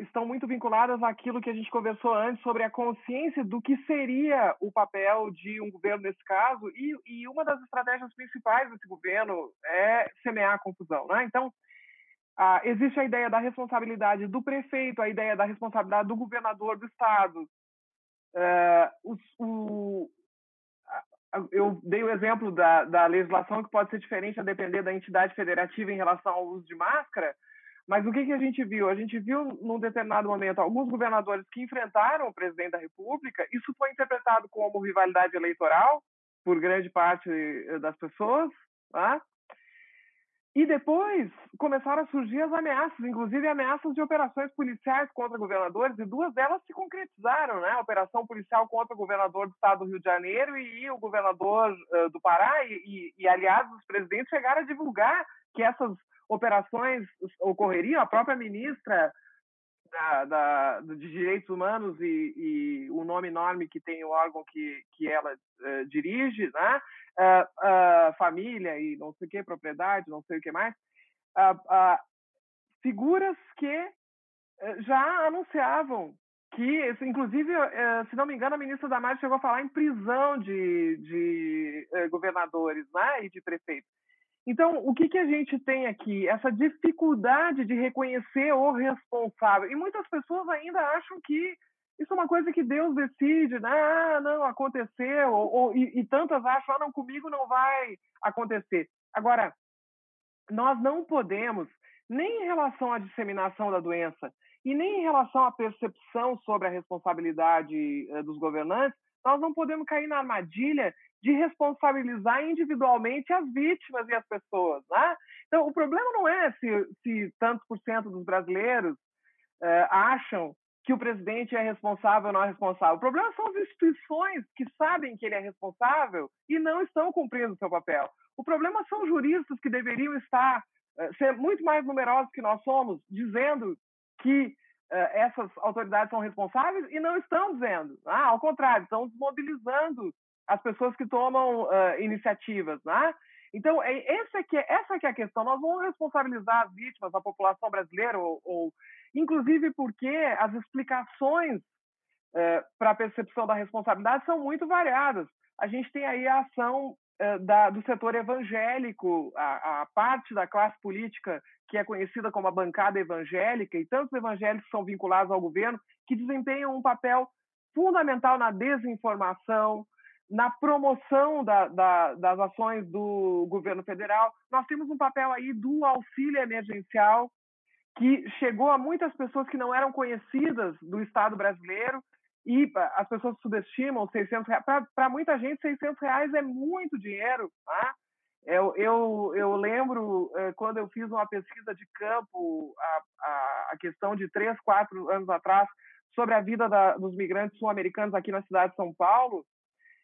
estão muito vinculadas àquilo que a gente conversou antes sobre a consciência do que seria o papel de um governo nesse caso e, e uma das estratégias principais desse governo é semear a confusão, né? Então existe a ideia da responsabilidade do prefeito, a ideia da responsabilidade do governador do estado, uh, o, eu dei o exemplo da, da legislação que pode ser diferente a depender da entidade federativa em relação ao uso de máscara, mas o que, que a gente viu? A gente viu, num determinado momento, alguns governadores que enfrentaram o presidente da República. Isso foi interpretado como rivalidade eleitoral por grande parte eh, das pessoas. Tá? E depois começaram a surgir as ameaças, inclusive ameaças de operações policiais contra governadores, e duas delas se concretizaram, né? A operação policial contra o governador do estado do Rio de Janeiro e o governador uh, do Pará, e, e, e aliás, os presidentes chegaram a divulgar que essas operações ocorreriam. A própria ministra da, da, de Direitos Humanos e, e, o nome enorme que tem o órgão que, que ela uh, dirige, né? Uh, uh, família e não sei o que, propriedade, não sei o que mais, figuras que eh, já anunciavam que, inclusive, eh, se não me engano, a ministra Damares chegou a falar em prisão de, de governadores né? e de prefeitos. Então, o que, que a gente tem aqui? Essa dificuldade de reconhecer o responsável. E muitas pessoas ainda acham que isso é uma coisa que Deus decide, né? Ah, não, aconteceu. Ou, ou e, e, tantas acham, ah, não, comigo não vai acontecer. Agora, nós não podemos, nem em relação à disseminação da doença e nem em relação à percepção sobre a responsabilidade uh, dos governantes, nós não podemos cair na armadilha de responsabilizar individualmente as vítimas e as pessoas. Né? Então, o problema não é se, se tantos por cento dos brasileiros uh, acham que o presidente é responsável ou não é responsável. O problema são as instituições que sabem que ele é responsável e não estão cumprindo o seu papel. O problema são juristas que deveriam estar, uh, ser muito mais numerosos que nós somos, dizendo que essas autoridades são responsáveis e não estão dizendo. Ah, ao contrário, estão desmobilizando as pessoas que tomam uh, iniciativas. Né? Então, é, essa, que é, essa que é a questão. Nós vamos responsabilizar as vítimas, a população brasileira, ou, ou inclusive porque as explicações uh, para a percepção da responsabilidade são muito variadas. A gente tem aí a ação da, do setor evangélico, a, a parte da classe política que é conhecida como a bancada evangélica, e tantos evangélicos são vinculados ao governo, que desempenham um papel fundamental na desinformação, na promoção da, da, das ações do governo federal. Nós temos um papel aí do auxílio emergencial, que chegou a muitas pessoas que não eram conhecidas do Estado brasileiro, e as pessoas subestimam 600 reais. Para muita gente, 600 reais é muito dinheiro. Tá? Eu, eu, eu lembro eh, quando eu fiz uma pesquisa de campo, a, a, a questão de três, quatro anos atrás, sobre a vida da, dos migrantes sul-americanos aqui na cidade de São Paulo,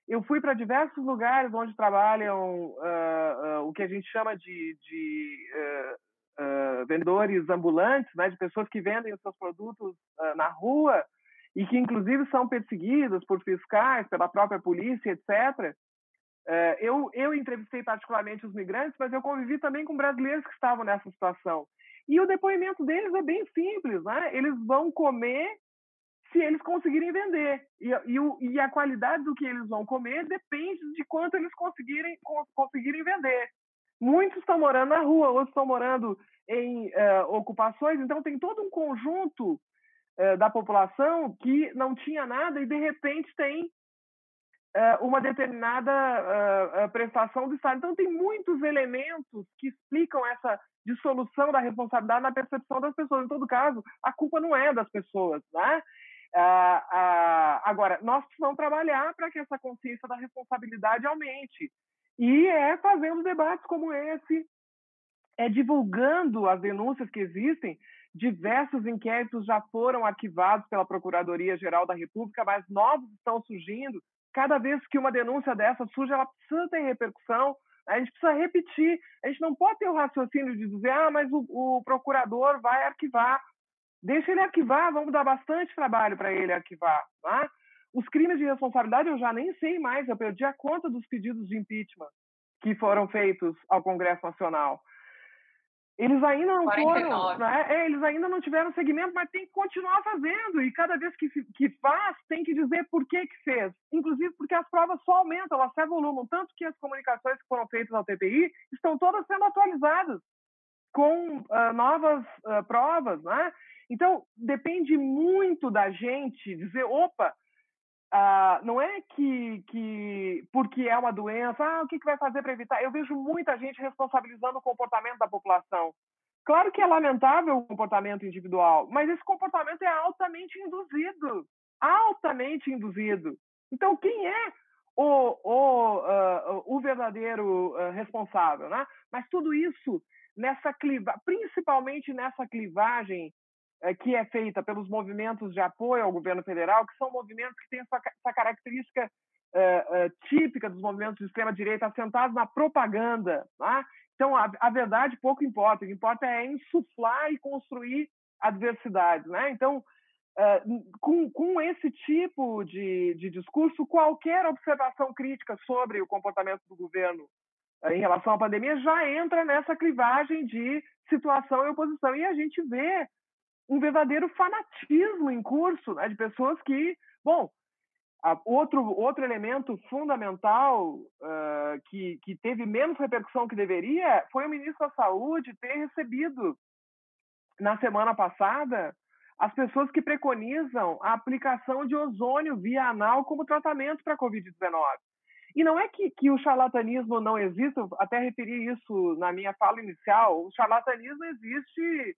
eu fui para diversos lugares onde trabalham uh, uh, o que a gente chama de, de uh, vendedores ambulantes, né, de pessoas que vendem os seus produtos na rua e que inclusive são perseguidas por fiscais, pela própria polícia, etc. eu, eu entrevistei particularmente os migrantes, mas eu convivi também com brasileiros que estavam nessa situação. E o depoimento deles é bem simples, né? Eles vão comer se eles conseguirem vender. E, e, e, a qualidade do que eles vão comer depende de quanto eles conseguirem, conseguirem vender. Muitos estão morando na rua, outros estão morando em uh, ocupações, então tem todo um conjunto uh, da população que não tinha nada e de repente tem uh, uma determinada prestação do Estado. Então tem muitos elementos que explicam essa dissolução da responsabilidade na percepção das pessoas. Em todo caso, a culpa não é das pessoas, né? Ah, ah, agora, nós precisamos trabalhar para que essa consciência da responsabilidade aumente. E é fazendo debates como esse, é divulgando as denúncias que existem. Diversos inquéritos já foram arquivados pela Procuradoria-Geral da República, mas novos estão surgindo. Cada vez que uma denúncia dessa surge, ela precisa ter repercussão. A gente precisa repetir. A gente não pode ter o raciocínio de dizer, ah, mas o, o procurador vai arquivar. Deixa ele arquivar, vamos dar bastante trabalho para ele arquivar. Tá? Os crimes de responsabilidade eu já nem sei mais, eu perdi a conta dos pedidos de impeachment que foram feitos ao Congresso Nacional. Eles ainda não 49. foram, né? é, eles ainda não tiveram segmento, mas tem que continuar fazendo. E cada vez que, que faz, tem que dizer por que, que fez. Inclusive porque as provas só aumentam, elas se evoluem. Tanto que as comunicações que foram feitas ao TPI estão todas sendo atualizadas com uh, novas uh, provas, né? Então, depende muito da gente dizer, opa, uh, não é que, que porque é uma doença, ah, o que, que vai fazer para evitar? Eu vejo muita gente responsabilizando o comportamento da população. Claro que é lamentável o comportamento individual, mas esse comportamento é altamente induzido. Altamente induzido. Então, quem é o, o, uh, o verdadeiro uh, responsável? Né? Mas tudo isso nessa cliva, principalmente nessa clivagem que é feita pelos movimentos de apoio ao governo federal, que são movimentos que têm essa, essa característica é, é, típica dos movimentos de extrema-direita assentados na propaganda. Tá? Então, a, a, verdade pouco importa. O que importa é insuflar e construir adversidades. Né? Então, com, com, esse tipo de, de, discurso, qualquer observação crítica sobre o comportamento do governo em relação à pandemia já entra nessa clivagem de situação e oposição. E a gente vê um verdadeiro fanatismo em curso né, de pessoas que, bom, outro outro elemento fundamental uh, que que teve menos repercussão que deveria foi o ministro da Saúde ter recebido na semana passada as pessoas que preconizam a aplicação de ozônio via anal como tratamento para a Covid-19. E não é que, que o charlatanismo não existe, eu até referi isso na minha fala inicial, o charlatanismo existe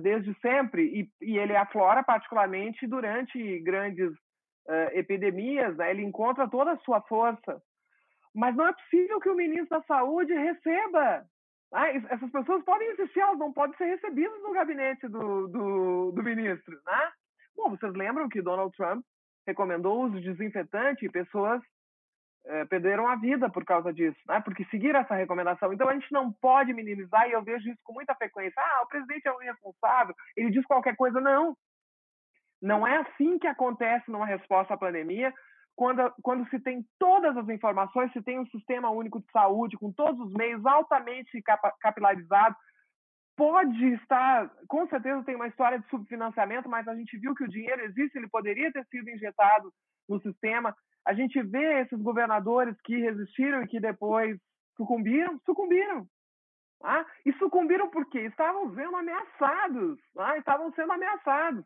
desde sempre e, e ele aflora particularmente durante grandes uh, epidemias, né? ele encontra toda a sua força. Mas não é possível que o ministro da Saúde receba. Ah, essas pessoas podem existir, elas não podem ser recebidas no gabinete do, do, do ministro. Né? Bom, vocês lembram que Donald Trump recomendou o uso de desinfetante e pessoas é, perderam a vida por causa disso, né? Porque seguiram essa recomendação. Então a gente não pode minimizar e eu vejo isso com muita frequência. Ah, o presidente é um irresponsável, ele diz qualquer coisa. Não, não é assim que acontece numa resposta à pandemia. Quando, quando se tem todas as informações, se tem um sistema único de saúde com todos os meios altamente capilarizado, pode estar, com certeza tem uma história de subfinanciamento, mas a gente viu que o dinheiro existe, ele poderia ter sido injetado no sistema. A gente vê esses governadores que resistiram e que depois sucumbiram, sucumbiram. Ah, e sucumbiram porque estavam sendo ameaçados, ah, estavam sendo ameaçados.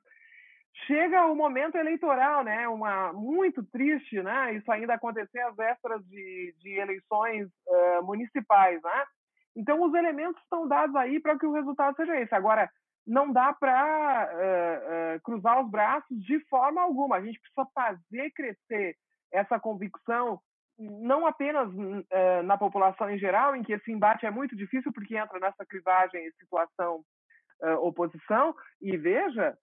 Chega o momento eleitoral, né? Uma muito triste, né? Isso ainda acontecer às vésperas de, de eleições uh, municipais, né? Então os elementos estão dados aí para que o resultado seja esse. Agora não dá para uh, uh, cruzar os braços de forma alguma. A gente precisa fazer crescer essa convicção não apenas uh, na população em geral, em que esse embate é muito difícil porque entra nessa clivagem situação oposição e veja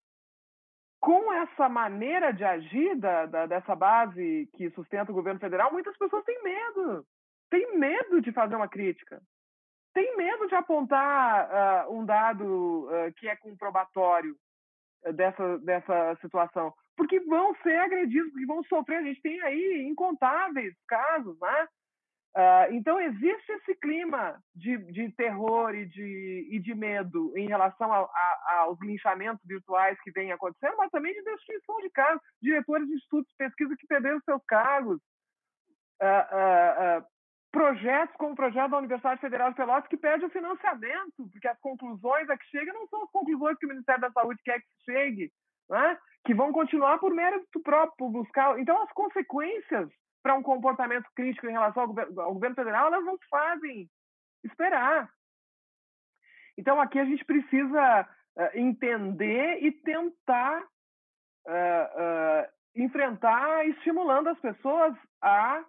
com essa maneira de agir da, da, dessa base que sustenta o governo federal, muitas pessoas têm medo, têm medo de fazer uma crítica, têm medo de apontar uh, um dado que é comprobatório dessa, dessa situação porque vão ser agredidos, porque vão sofrer. A gente tem aí incontáveis casos, né? Uh, então, existe esse clima de, de terror e de, e de medo em relação a, a, aos linchamentos virtuais que vêm acontecendo, mas também de destruição de cargos, diretores de estudos de pesquisa que perderam seus cargos, uh, uh, projetos como o projeto da Universidade Federal de Pelotas que pede o financiamento, porque as conclusões a que chega não são as conclusões que o Ministério da Saúde quer que chegue, né? que vão continuar por mérito próprio, buscar. Então, as consequências para um comportamento crítico em relação ao governo, ao governo federal, elas não fazem esperar. Então, aqui a gente precisa uh, entender e tentar uh, uh, enfrentar, estimulando as pessoas a,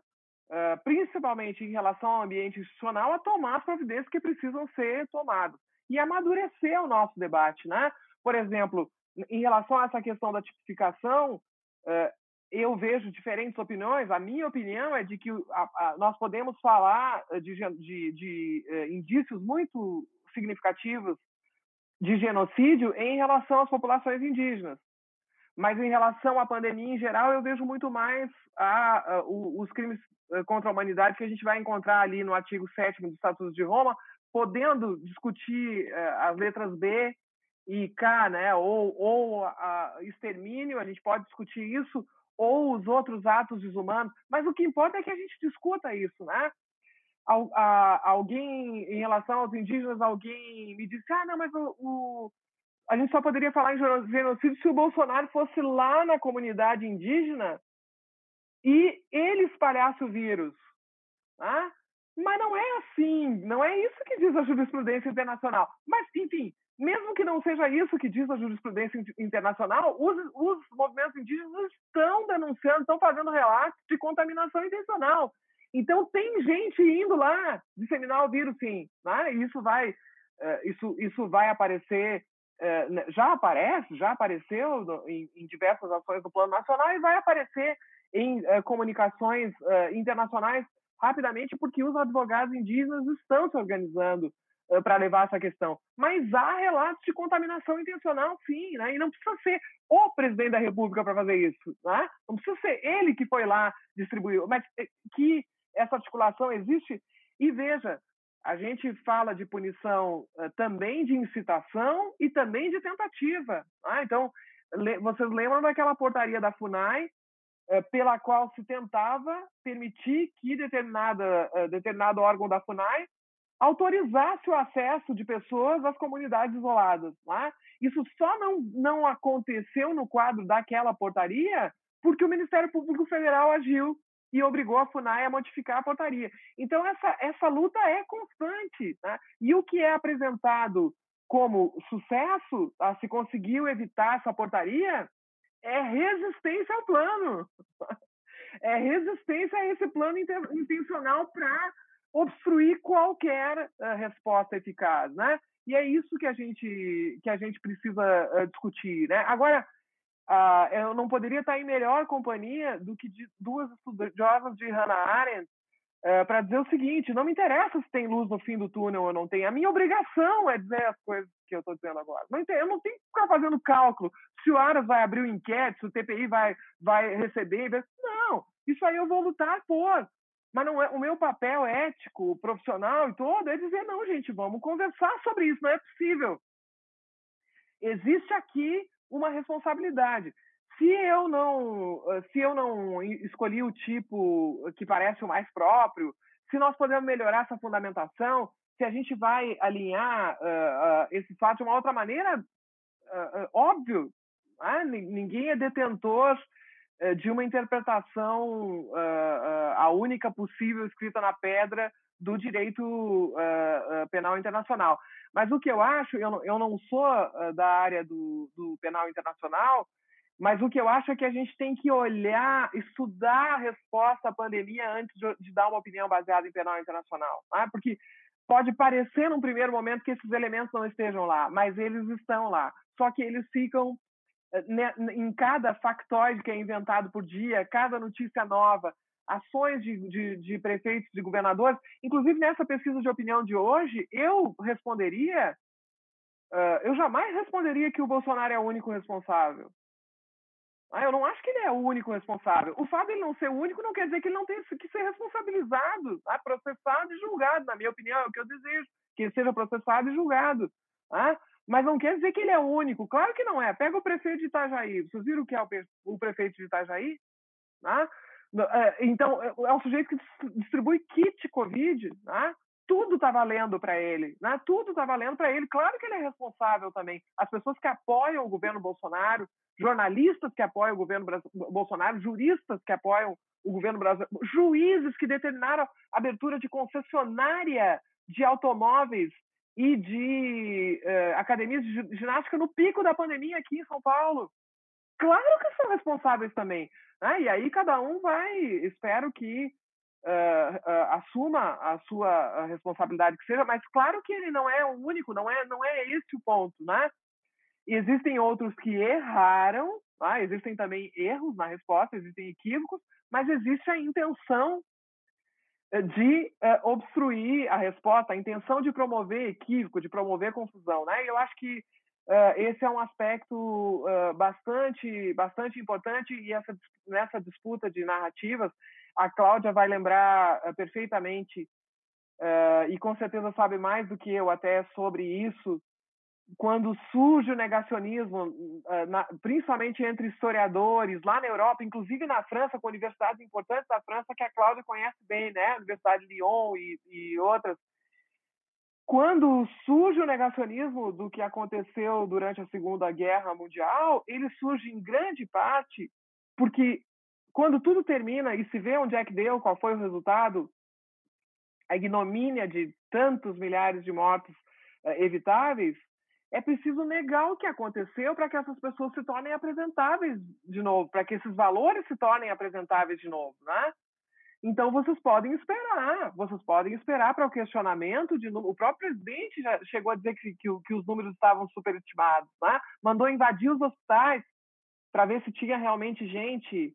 principalmente em relação ao ambiente institucional, a tomar as providências que precisam ser tomadas e amadurecer o nosso debate, né? Por exemplo, em relação a essa questão da tipificação, eh, eu vejo diferentes opiniões. A minha opinião é de que nós podemos falar de, de, de eh, indícios muito significativos de genocídio em relação às populações indígenas. Mas em relação à pandemia em geral, eu vejo muito mais a, a, os crimes contra a humanidade que a gente vai encontrar ali no artigo 7 do Estatuto de Roma, podendo discutir as letras B e K, né? Ou, ou a extermínio, a gente pode discutir isso, ou os outros atos desumanos, mas o que importa é que a gente discuta isso, né? alguém, em relação aos indígenas, alguém me disse, ah, não, mas o, o, a gente só poderia falar em genocídio se o Bolsonaro fosse lá na comunidade indígena e ele espalhasse o vírus. Né? Mas não é assim, não é isso que diz a jurisprudência internacional. Mas, enfim, mesmo que não seja isso que diz a jurisprudência internacional, os, os movimentos indígenas estão denunciando, estão fazendo relatos de contaminação intencional. Então tem gente indo lá disseminar o vírus, sim. Né? Isso vai, uh, isso, isso vai aparecer, uh, já aparece, já apareceu em, diversas ações do plano nacional e vai aparecer em uh, comunicações internacionais rapidamente, porque os advogados indígenas estão se organizando uh, para levar essa questão. Mas há relatos de contaminação intencional, sim, né? e não precisa ser o presidente da República para fazer isso. Né? Não precisa ser ele que foi lá distribuir, mas eh, que essa articulação existe. E veja, a gente fala de punição uh, também de incitação e também de tentativa. Né? Então, le vocês lembram daquela portaria da FUNAI uh, pela qual se tentava permitir que determinada, uh, determinado órgão da FUNAI autorizasse o acesso de pessoas às comunidades isoladas. Né? Isso só não, não aconteceu no quadro daquela portaria porque o Ministério Público Federal agiu e obrigou a FUNAI a modificar a portaria. Então, essa, essa luta é constante. Né? E o que é apresentado como sucesso, a se conseguiu evitar essa portaria, é resistência ao plano. [LAUGHS] É resistência a esse plano intencional para obstruir qualquer uh, resposta eficaz, né? E é isso que a gente que a gente precisa uh, discutir, né? Agora, uh, eu não poderia estar em melhor companhia do que de duas estudiosas de Hannah Arendt uh, para dizer o seguinte: não me interessa se tem luz no fim do túnel ou não tem. A minha obrigação é dizer as coisas que eu estou dizendo agora. Não eu não tenho que ficar fazendo cálculo se o Aras vai abrir o inquérito, se o TPI vai, vai receber. Não, isso aí eu vou lutar por. Mas não é, o meu papel ético, profissional e todo é dizer: não, gente, vamos conversar sobre isso, não é possível. Existe aqui uma responsabilidade. Se eu não, se eu não escolhi o tipo que parece o mais próprio, se nós podemos melhorar essa fundamentação, se a gente vai alinhar uh, uh, esse fato de uma outra maneira, uh, óbvio, ah, ninguém é detentor de uma interpretação a única possível escrita na pedra do direito penal internacional. Mas o que eu acho, eu não, eu não sou da área do, do penal internacional, mas o que eu acho é que a gente tem que olhar, estudar a resposta à pandemia antes de, dar uma opinião baseada em penal internacional. Né? Porque pode parecer num primeiro momento que esses elementos não estejam lá, mas eles estão lá. Só que eles ficam eh, né, em cada factoide que é inventado por dia, cada notícia nova, ações de, de, de prefeitos, de governadores. Inclusive, nessa pesquisa de opinião de hoje, eu responderia, uh, eu jamais responderia que o Bolsonaro é o único responsável. Ah, eu não acho que ele é o único responsável. O fato de ele não ser o único não quer dizer que ele não tenha que ser responsabilizado, ah, processado e julgado. Na minha opinião, é o que eu desejo, que ele seja processado e julgado. Ah, mas não quer dizer que ele é o único. Claro que não é. Pega o prefeito de Itajaí. Vocês viram o que é o prefeito de Itajaí? Ah, então, é, é um sujeito que distribui kit Covid. Ah, tudo está valendo para ele, né? Tudo está valendo para ele. Claro que ele é responsável também. As pessoas que apoiam o governo Bolsonaro, jornalistas que apoiam o governo Bolsonaro, juristas que apoiam o governo brasileiro, juízes que determinaram a abertura de concessionária de automóveis e de uh, academias de ginástica no pico da pandemia aqui em São Paulo. Claro que são responsáveis também. Né? E aí cada um vai, espero que uh, assuma a sua responsabilidade que seja, mas claro que ele não é o único, não é, não é esse o ponto, né? Existem outros que erraram, ah, existem também erros na resposta, existem equívocos, mas existe a intenção eh, de uh, obstruir a resposta, a intenção de promover equívoco, de promover confusão, né? Eu acho que esse é um aspecto uh, bastante, bastante importante e essa, nessa disputa de narrativas, a Cláudia vai lembrar perfeitamente e com certeza sabe mais do que eu até sobre isso quando surge o negacionismo, principalmente entre historiadores, lá na Europa, inclusive na França, com universidades importantes da França, que a Cláudia conhece bem, né? A Universidade de Lyon e, e outras. Quando surge o negacionismo do que aconteceu durante a Segunda Guerra Mundial, ele surge em grande parte porque quando tudo termina e se vê onde é que deu, qual foi o resultado, a ignomínia de tantos milhares de mortos uh, evitáveis, é preciso negar o que aconteceu para que essas pessoas se tornem apresentáveis de novo, para que esses valores se tornem apresentáveis de novo, né? Então vocês podem esperar, vocês podem esperar para o questionamento de o próprio presidente já chegou a dizer que, que, que os números estavam superestimados, né? Mandou invadir os hospitais para ver se tinha realmente gente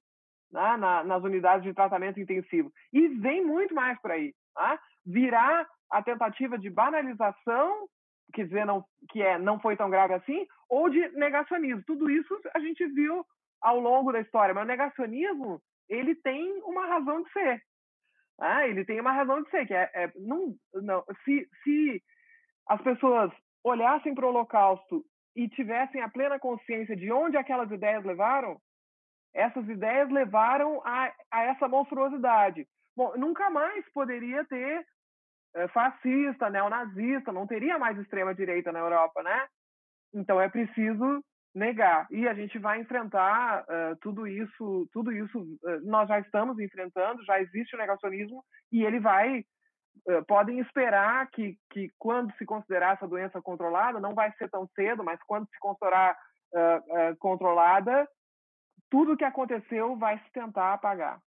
né, na, nas unidades de tratamento intensivo. E vem muito mais por aí, né? Virá a tentativa de banalização quer dizer não, que é não foi tão grave assim, ou de negacionismo. Tudo isso a gente viu ao longo da história, mas o negacionismo ele tem uma razão de ser. Ah, ele tem uma razão de ser, que é, é não, não, se, se as pessoas olhassem para o Holocausto e tivessem a plena consciência de onde aquelas ideias levaram, essas ideias levaram a, a essa monstruosidade. Bom, nunca mais poderia ter é, fascista, neonazista, não teria mais extrema direita na Europa, né? Então é preciso negar e a gente vai enfrentar uh, tudo isso, tudo isso uh, nós já estamos enfrentando, já existe o negacionismo e ele vai uh, podem esperar que que quando se considerar essa doença controlada não vai ser tão cedo, mas quando se considerar controlada tudo o que aconteceu vai se tentar apagar.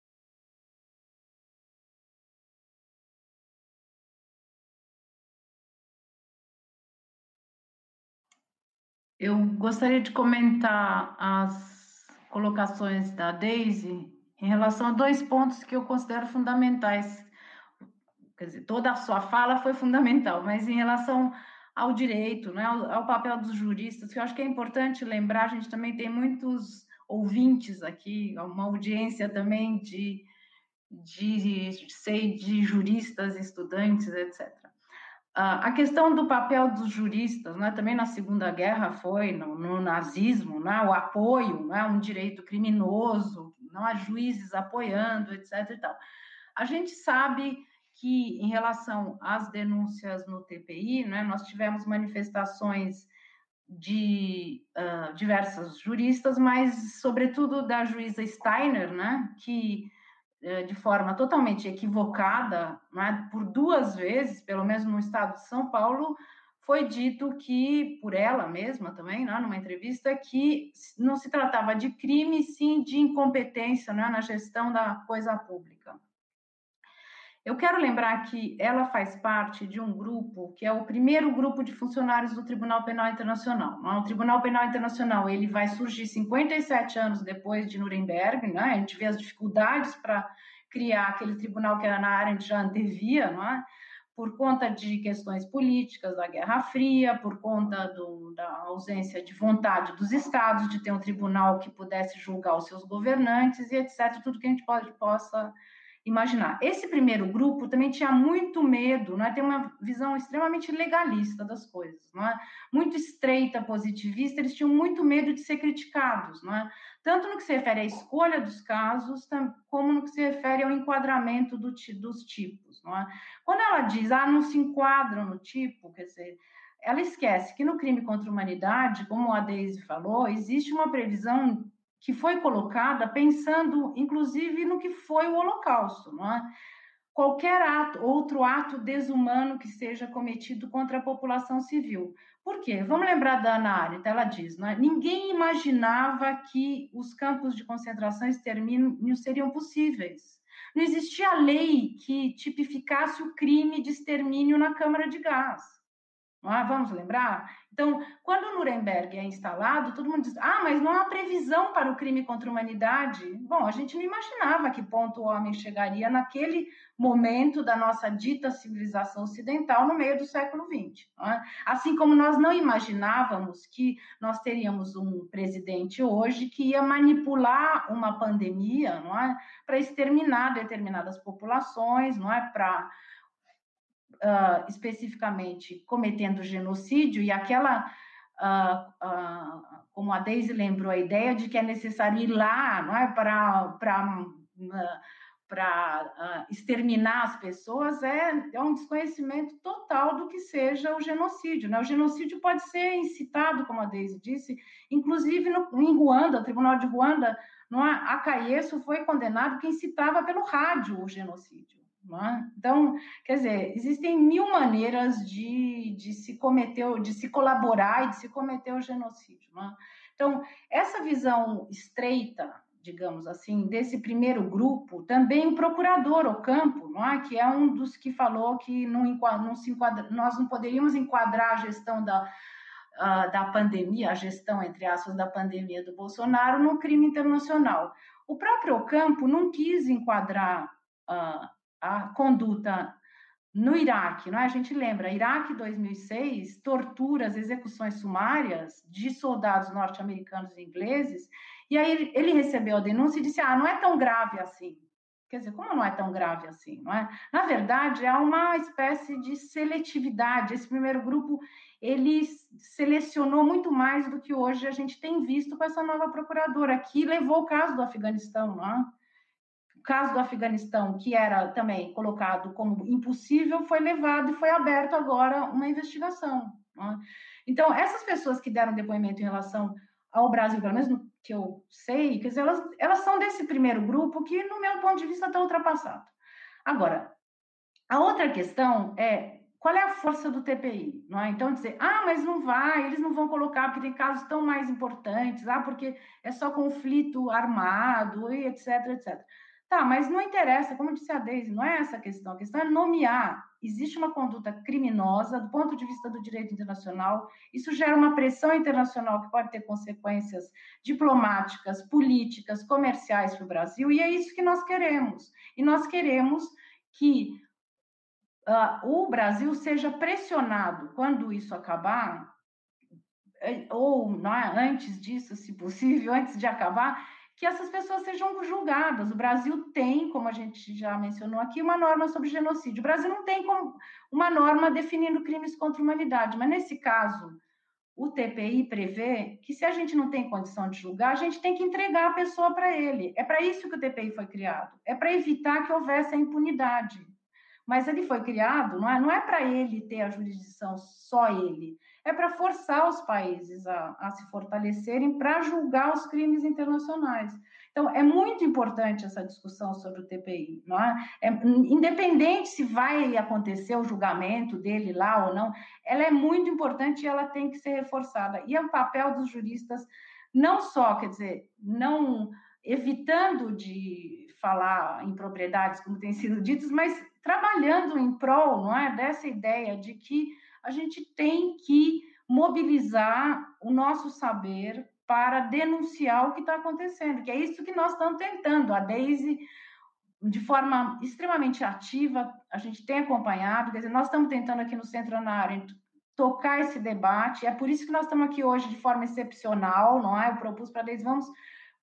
Eu gostaria de comentar as colocações da Daisy em relação a dois pontos que eu considero fundamentais. Quer dizer, toda a sua fala foi fundamental, mas em relação ao direito, né, ao, ao papel dos juristas, que eu acho que é importante lembrar, a gente também tem muitos ouvintes aqui, uma audiência também de, de de juristas, estudantes, etc. A questão do papel dos juristas, né, também na Segunda Guerra foi, no, no nazismo, né, o apoio, né, um direito criminoso, não há juízes apoiando, etc. E tal. A gente sabe que, em relação às denúncias no TPI, né, nós tivemos manifestações de uh, diversas juristas, mas, sobretudo, da juíza Steiner, né, que, de forma totalmente equivocada, né, por duas vezes, pelo menos no estado de São Paulo, foi dito que, por ela mesma também, né, numa entrevista, que não se tratava de crime, sim de incompetência né, na gestão da coisa pública. Eu quero lembrar que ela faz parte de um grupo que é o primeiro grupo de funcionários do Tribunal Penal Internacional. O Tribunal Penal Internacional ele vai surgir 57 anos depois de Nuremberg, né? A gente vê as dificuldades para criar aquele tribunal que a Ana Arendt já antevia, não é? por conta de questões políticas da Guerra Fria, por conta do, da ausência de vontade dos estados de ter um tribunal que pudesse julgar os seus governantes e etc. Tudo que a gente pode, possa imaginar. Esse primeiro grupo também tinha muito medo, não é? tem uma visão extremamente legalista das coisas, não é? muito estreita, positivista, eles tinham muito medo de ser criticados, não é? tanto no que se refere à escolha dos casos, como no que se refere ao enquadramento do, dos tipos. Não é? Quando ela diz, ah, não se enquadram no tipo, quer dizer, ela esquece que no crime contra a humanidade, como a Deise falou, existe uma previsão que foi colocada pensando, inclusive, no que foi o Holocausto, não é? Qualquer ato, outro ato desumano que seja cometido contra a população civil. Por quê? Vamos lembrar da Ana Arendt, ela diz, é? ninguém imaginava que os campos de concentração e extermínio seriam possíveis. Não existia lei que tipificasse o crime de extermínio na câmara de gás. É? Vamos lembrar? Então, quando Nuremberg é instalado, todo mundo diz: ah, mas não há previsão para o crime contra a humanidade. Bom, a gente não imaginava que ponto o homem chegaria naquele momento da nossa dita civilização ocidental no meio do século XX. É? Assim como nós não imaginávamos que nós teríamos um presidente hoje que ia manipular uma pandemia não é? para exterminar determinadas populações, não é? para uh, especificamente cometendo genocídio, e aquela, uh, uh, como a Deise lembrou, a ideia de que é necessário ir lá não é, para para exterminar as pessoas é, é um desconhecimento total do que seja o genocídio. Né? O genocídio pode ser incitado, como a Deise disse, inclusive no, em Ruanda, o Tribunal de Ruanda, no Acaieço foi condenado que incitava pelo rádio o genocídio. É? Então, quer dizer, existem mil maneiras de, de se cometer, de se colaborar e de se cometer o genocídio. É? Então, essa visão estreita, digamos assim, desse primeiro grupo, também o procurador Ocampo, não é? que é um dos que falou que não, não se enquadra, nós não poderíamos enquadrar a gestão da, uh, da pandemia, a gestão, entre aspas, da pandemia do Bolsonaro no crime internacional. O próprio Ocampo não quis enquadrar uh, a conduta no Iraque, não é? A gente lembra, Iraque 2006, torturas, execuções sumárias de soldados norte-americanos e ingleses, e aí ele recebeu a denúncia e disse: "Ah, não é tão grave assim". Quer dizer, como não é tão grave assim, não é? Na verdade, há uma espécie de seletividade. Esse primeiro grupo, ele selecionou muito mais do que hoje a gente tem visto com essa nova procuradora, que levou o caso do Afeganistão, não é? Caso do Afeganistão, que era também colocado como impossível, foi levado e foi aberto agora uma investigação. Né? Então, essas pessoas que deram depoimento em relação ao Brasil, pelo menos no que eu sei, quer dizer, elas, elas são desse primeiro grupo que, no meu ponto de vista, está ultrapassado. Agora, a outra questão é qual é a força do TPI? Não é? Então, dizer, ah, mas não vai, eles não vão colocar porque tem casos tão mais importantes, ah, porque é só conflito armado, e etc, etc. Tá, mas não interessa, como disse a Deise, não é essa a questão. A questão é nomear. Existe uma conduta criminosa do ponto de vista do direito internacional. Isso gera uma pressão internacional que pode ter consequências diplomáticas, políticas, comerciais para o Brasil, e é isso que nós queremos. E nós queremos que uh, o Brasil seja pressionado quando isso acabar, eh, ou é, antes disso, se possível, [LAUGHS] antes de acabar, que essas pessoas sejam julgadas. O Brasil tem, como a gente já mencionou aqui, uma norma sobre genocídio. O Brasil não tem uma norma definindo crimes contra a humanidade, mas nesse caso, o TPI prevê que se a gente não tem condição de julgar, a gente tem que entregar a pessoa para ele. É para isso que o TPI foi criado. É para evitar que houvesse a impunidade. Mas ele foi criado, não é, não é para ele ter a jurisdição, só ele é para forçar os países a, a se fortalecerem para julgar os crimes internacionais. Então, é muito importante essa discussão sobre o TPI, não é? é? Independente se vai acontecer o julgamento dele lá ou não, ela é muito importante e ela tem que ser reforçada. E é o papel dos juristas, não só, quer dizer, não evitando de falar em propriedades, como tem sido dito, mas trabalhando em prol, não é, dessa ideia de que a gente tem que mobilizar o nosso saber para denunciar o que está acontecendo, que é isso que nós estamos tentando. A Daisy, de forma extremamente ativa, a gente tem acompanhado, quer dizer, nós estamos tentando aqui no Centro Arendt tocar esse debate, é por isso que nós estamos aqui hoje de forma excepcional, não é? Eu propus para a Daisy, vamos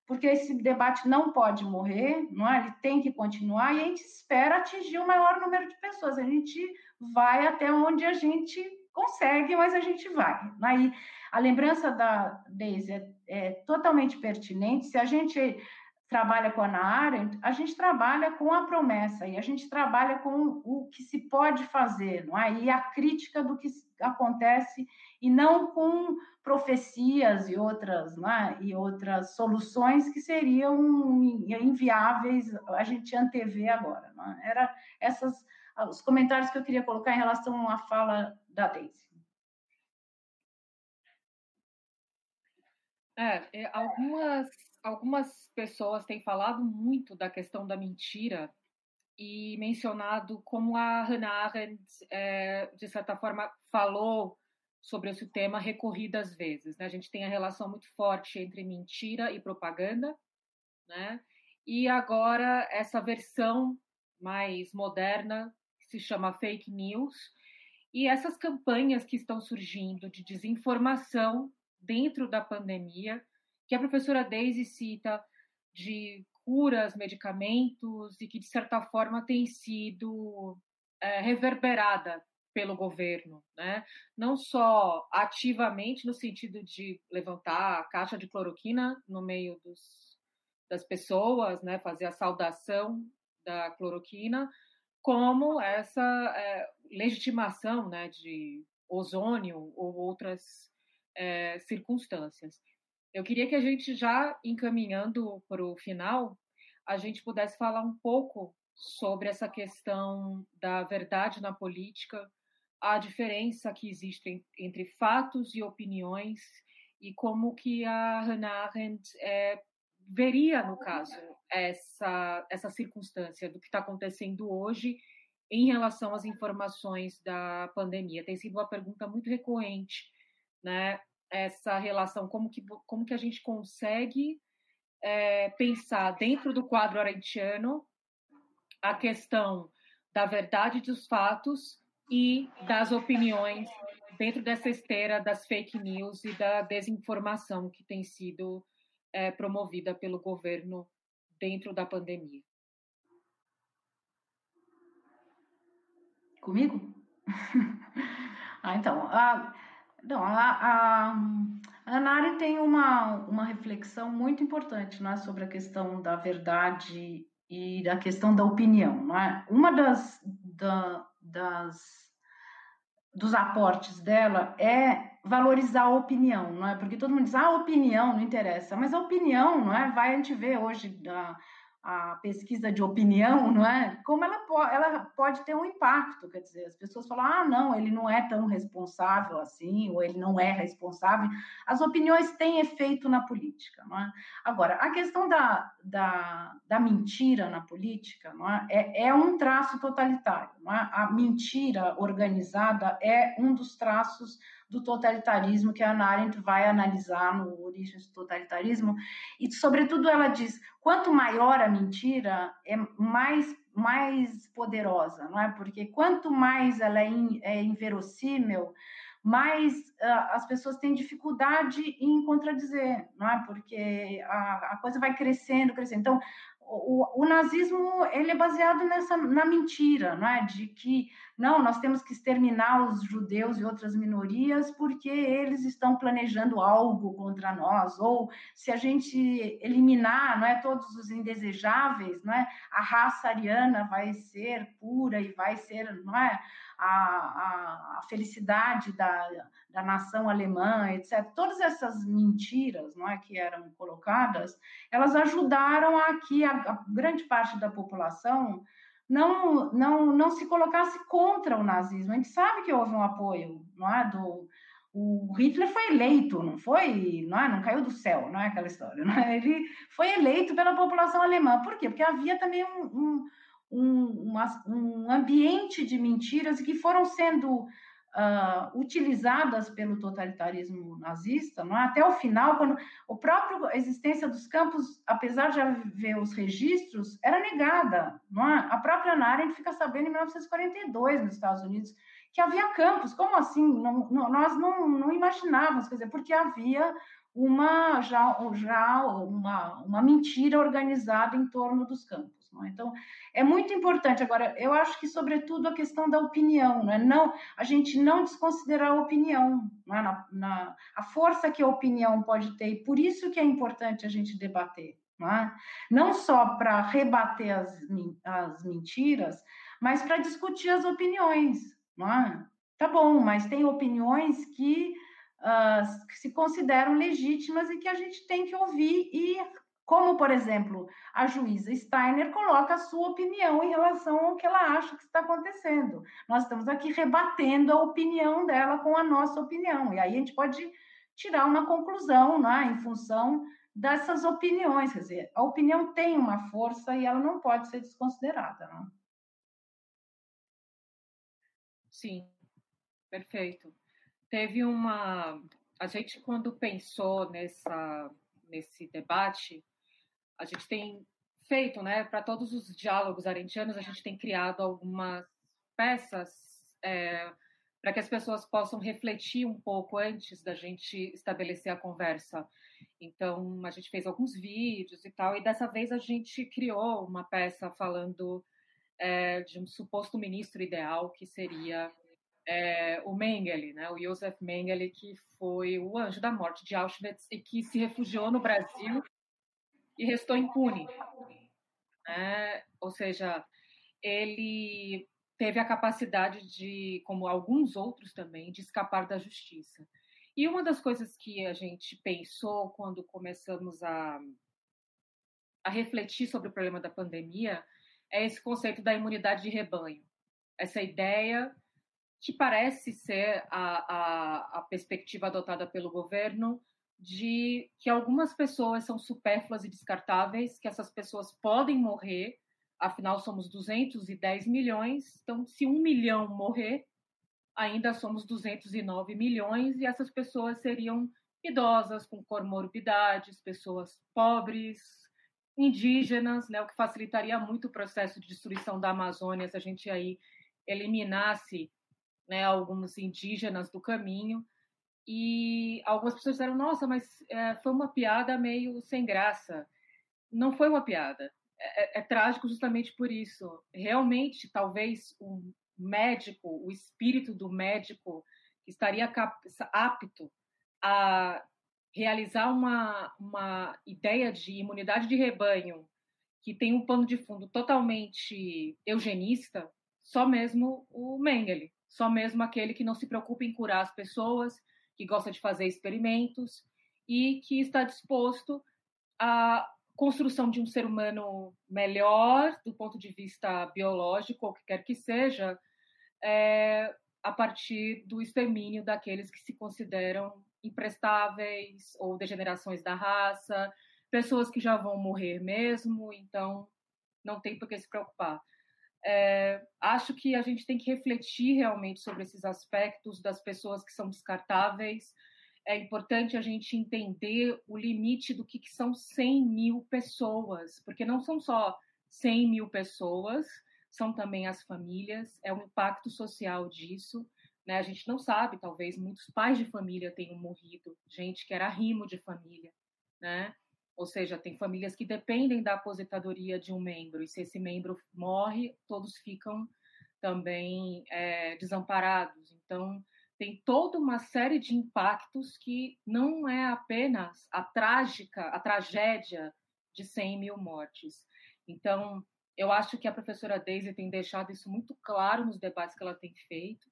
porque esse debate não pode morrer, não é? ele tem que continuar, e a gente espera atingir o maior número de pessoas. A gente vai até onde a gente consegue, mas a gente vai. Aí a lembrança da Deise é, é totalmente pertinente. Se a gente trabalha com a Ana a gente trabalha com a promessa e a gente trabalha com o que se pode fazer, não é? E a crítica do que acontece e não com profecias e outras, é? e outras soluções que seriam inviáveis a gente antever agora. É? Era essas os comentários que eu queria colocar em relação à fala da Daisy. É, é, algumas, algumas pessoas têm falado muito da questão da mentira e mencionado como a Hannah Arendt, é, de certa forma, falou sobre esse tema recorridas vezes. Né? A gente tem a relação muito forte entre mentira e propaganda, né? e agora essa versão mais moderna se chama fake news, e essas campanhas que estão surgindo de desinformação dentro da pandemia, que a professora Daisy cita de curas, medicamentos, e que, de certa forma, tem sido é, reverberada pelo governo, né? não só ativamente no sentido de levantar a caixa de cloroquina no meio dos, das pessoas, né? fazer a saudação da cloroquina, como essa é, legitimação né, de ozônio ou outras é, circunstâncias. Eu queria que a gente, já encaminhando para o final, a gente pudesse falar um pouco sobre essa questão da verdade na política, a diferença que existe entre fatos e opiniões e como que a Hannah Arendt é, veria, no caso, essa, essa circunstância do que está acontecendo hoje em relação às informações da pandemia? Tem sido uma pergunta muito recorrente, né? Essa relação, como que, como que a gente consegue é, pensar dentro do quadro arentiano a questão da verdade dos fatos e das opiniões dentro dessa esteira das fake news e da desinformação que tem sido é, promovida pelo governo dentro da pandemia. Comigo? [LAUGHS] ah, então, a, não, a, a, a Nari tem uma, uma reflexão muito importante né, sobre a questão da verdade e da questão da opinião. É? Uma das, da, das dos aportes dela é valorizar a opinião, não é? Porque todo mundo diz, ah, opinião não interessa, mas a opinião, não é? Vai, a gente vê hoje da, a pesquisa de opinião, não é? Como ela, ela pode ter um impacto, quer dizer, as pessoas falam, ah, não, ele não é tão responsável assim, ou ele não é responsável. As opiniões têm efeito na política, não é? Agora, a questão da, da, da mentira na política não é? É, é um traço totalitário, não é? A mentira organizada é um dos traços do totalitarismo que a Arendt vai analisar no Origens do Totalitarismo. E, sobretudo, ela diz: quanto maior a mentira, é mais, mais poderosa, não é? Porque quanto mais ela é, in, é inverossímil, mais uh, as pessoas têm dificuldade em contradizer, não é? Porque a, a coisa vai crescendo, crescendo. Então, o, o, nazismo ele é baseado nessa na mentira, não é? De que não, nós temos que exterminar os judeus e outras minorias porque eles estão planejando algo contra nós, ou se a gente eliminar, não é, todos os indesejáveis, não é? A raça ariana vai ser pura e vai ser, não é? A, a, a felicidade da, da nação alemã, etc. Todas essas mentiras, não é, que eram colocadas, elas ajudaram a que a, a grande parte da população não, não, não se colocasse contra o nazismo. A gente sabe que houve um apoio, não é, do o Hitler foi eleito, não foi, não é, não caiu do céu, não é aquela história, é? [LAUGHS] Ele foi eleito pela população alemã. Por quê? Porque havia também um, um, um, uma, um ambiente de mentiras que foram sendo uh, utilizadas pelo totalitarismo nazista, não é? até o final, quando a existência dos campos, apesar de haver os registros, era negada. Não é? A própria Arendt fica sabendo em 1942 nos Estados Unidos que havia campos. Como assim? Não, não, nós não, não imaginávamos, quer dizer, porque havia uma já, já uma, uma mentira organizada em torno dos campos. Não é? Então, é muito importante. Agora, eu acho que, sobretudo, a questão da opinião, não, é? não a gente não desconsiderar a opinião, é? na, na, a força que a opinião pode ter, e por isso que é importante a gente debater. Não, é? só para rebater as, as mentiras, mas para discutir as opiniões. É? Tá bom, mas tem opiniões que uh, que se consideram legítimas e que a gente tem que ouvir e como, por exemplo, a juíza Steiner coloca a sua opinião em relação ao que ela acha que está acontecendo. Nós estamos aqui rebatendo a opinião dela com a nossa opinião. E aí a gente pode tirar uma conclusão né, em função dessas opiniões. Quer dizer, a opinião tem uma força e ela não pode ser desconsiderada. Né? Sim, perfeito. Teve uma. A gente, quando pensou nessa, nesse debate, a gente tem feito, né, para todos os diálogos arentianos, a gente tem criado algumas peças é, para que as pessoas possam refletir um pouco antes da gente estabelecer a conversa. Então, a gente fez alguns vídeos e tal, e dessa vez a gente criou uma peça falando é, de um suposto ministro ideal, que seria é, o Mengele, né, o Josef Mengele, que foi o anjo da morte de Auschwitz e que se refugiou no Brasil e restou impune. Né? Ou seja, ele teve a capacidade de, como alguns outros também, de escapar da justiça. E uma das coisas que a gente pensou quando começamos a, a refletir sobre o problema da pandemia é esse conceito da imunidade de rebanho. Essa ideia que parece ser a, a, a perspectiva adotada pelo governo de que algumas pessoas são supérfluas e descartáveis, que essas pessoas podem morrer, afinal somos 210 milhões, então se um milhão morrer, ainda somos 209 milhões e essas pessoas seriam idosas com comorbidades, pessoas pobres, indígenas, né, o que facilitaria muito o processo de destruição da Amazônia se a gente aí eliminasse né, alguns indígenas do caminho. E algumas pessoas disseram: Nossa, mas é, foi uma piada meio sem graça. Não foi uma piada. É, é, é trágico justamente por isso. Realmente, talvez o médico, o espírito do médico, estaria apto a realizar uma, uma ideia de imunidade de rebanho que tem um pano de fundo totalmente eugenista, só mesmo o Mengele, só mesmo aquele que não se preocupa em curar as pessoas, que gosta de fazer experimentos e que está disposto a construção de um ser humano melhor do ponto de vista biológico, ou que quer que seja, é, a partir do extermínio daqueles que se consideram imprestáveis ou degenerações da raça, pessoas que já vão morrer mesmo, então não tem por que se preocupar. É, acho que a gente tem que refletir realmente sobre esses aspectos das pessoas que são descartáveis. É importante a gente entender o limite do que, que são 100 mil pessoas, porque não são só 100 mil pessoas, são também as famílias, é o impacto social disso. Né? A gente não sabe, talvez muitos pais de família tenham morrido, gente que era rimo de família, né? Ou seja, tem famílias que dependem da aposentadoria de um membro, e se esse membro morre, todos ficam também é, desamparados. Então, tem toda uma série de impactos que não é apenas a trágica, a tragédia de 100 mil mortes. Então, eu acho que a professora Daisy tem deixado isso muito claro nos debates que ela tem feito.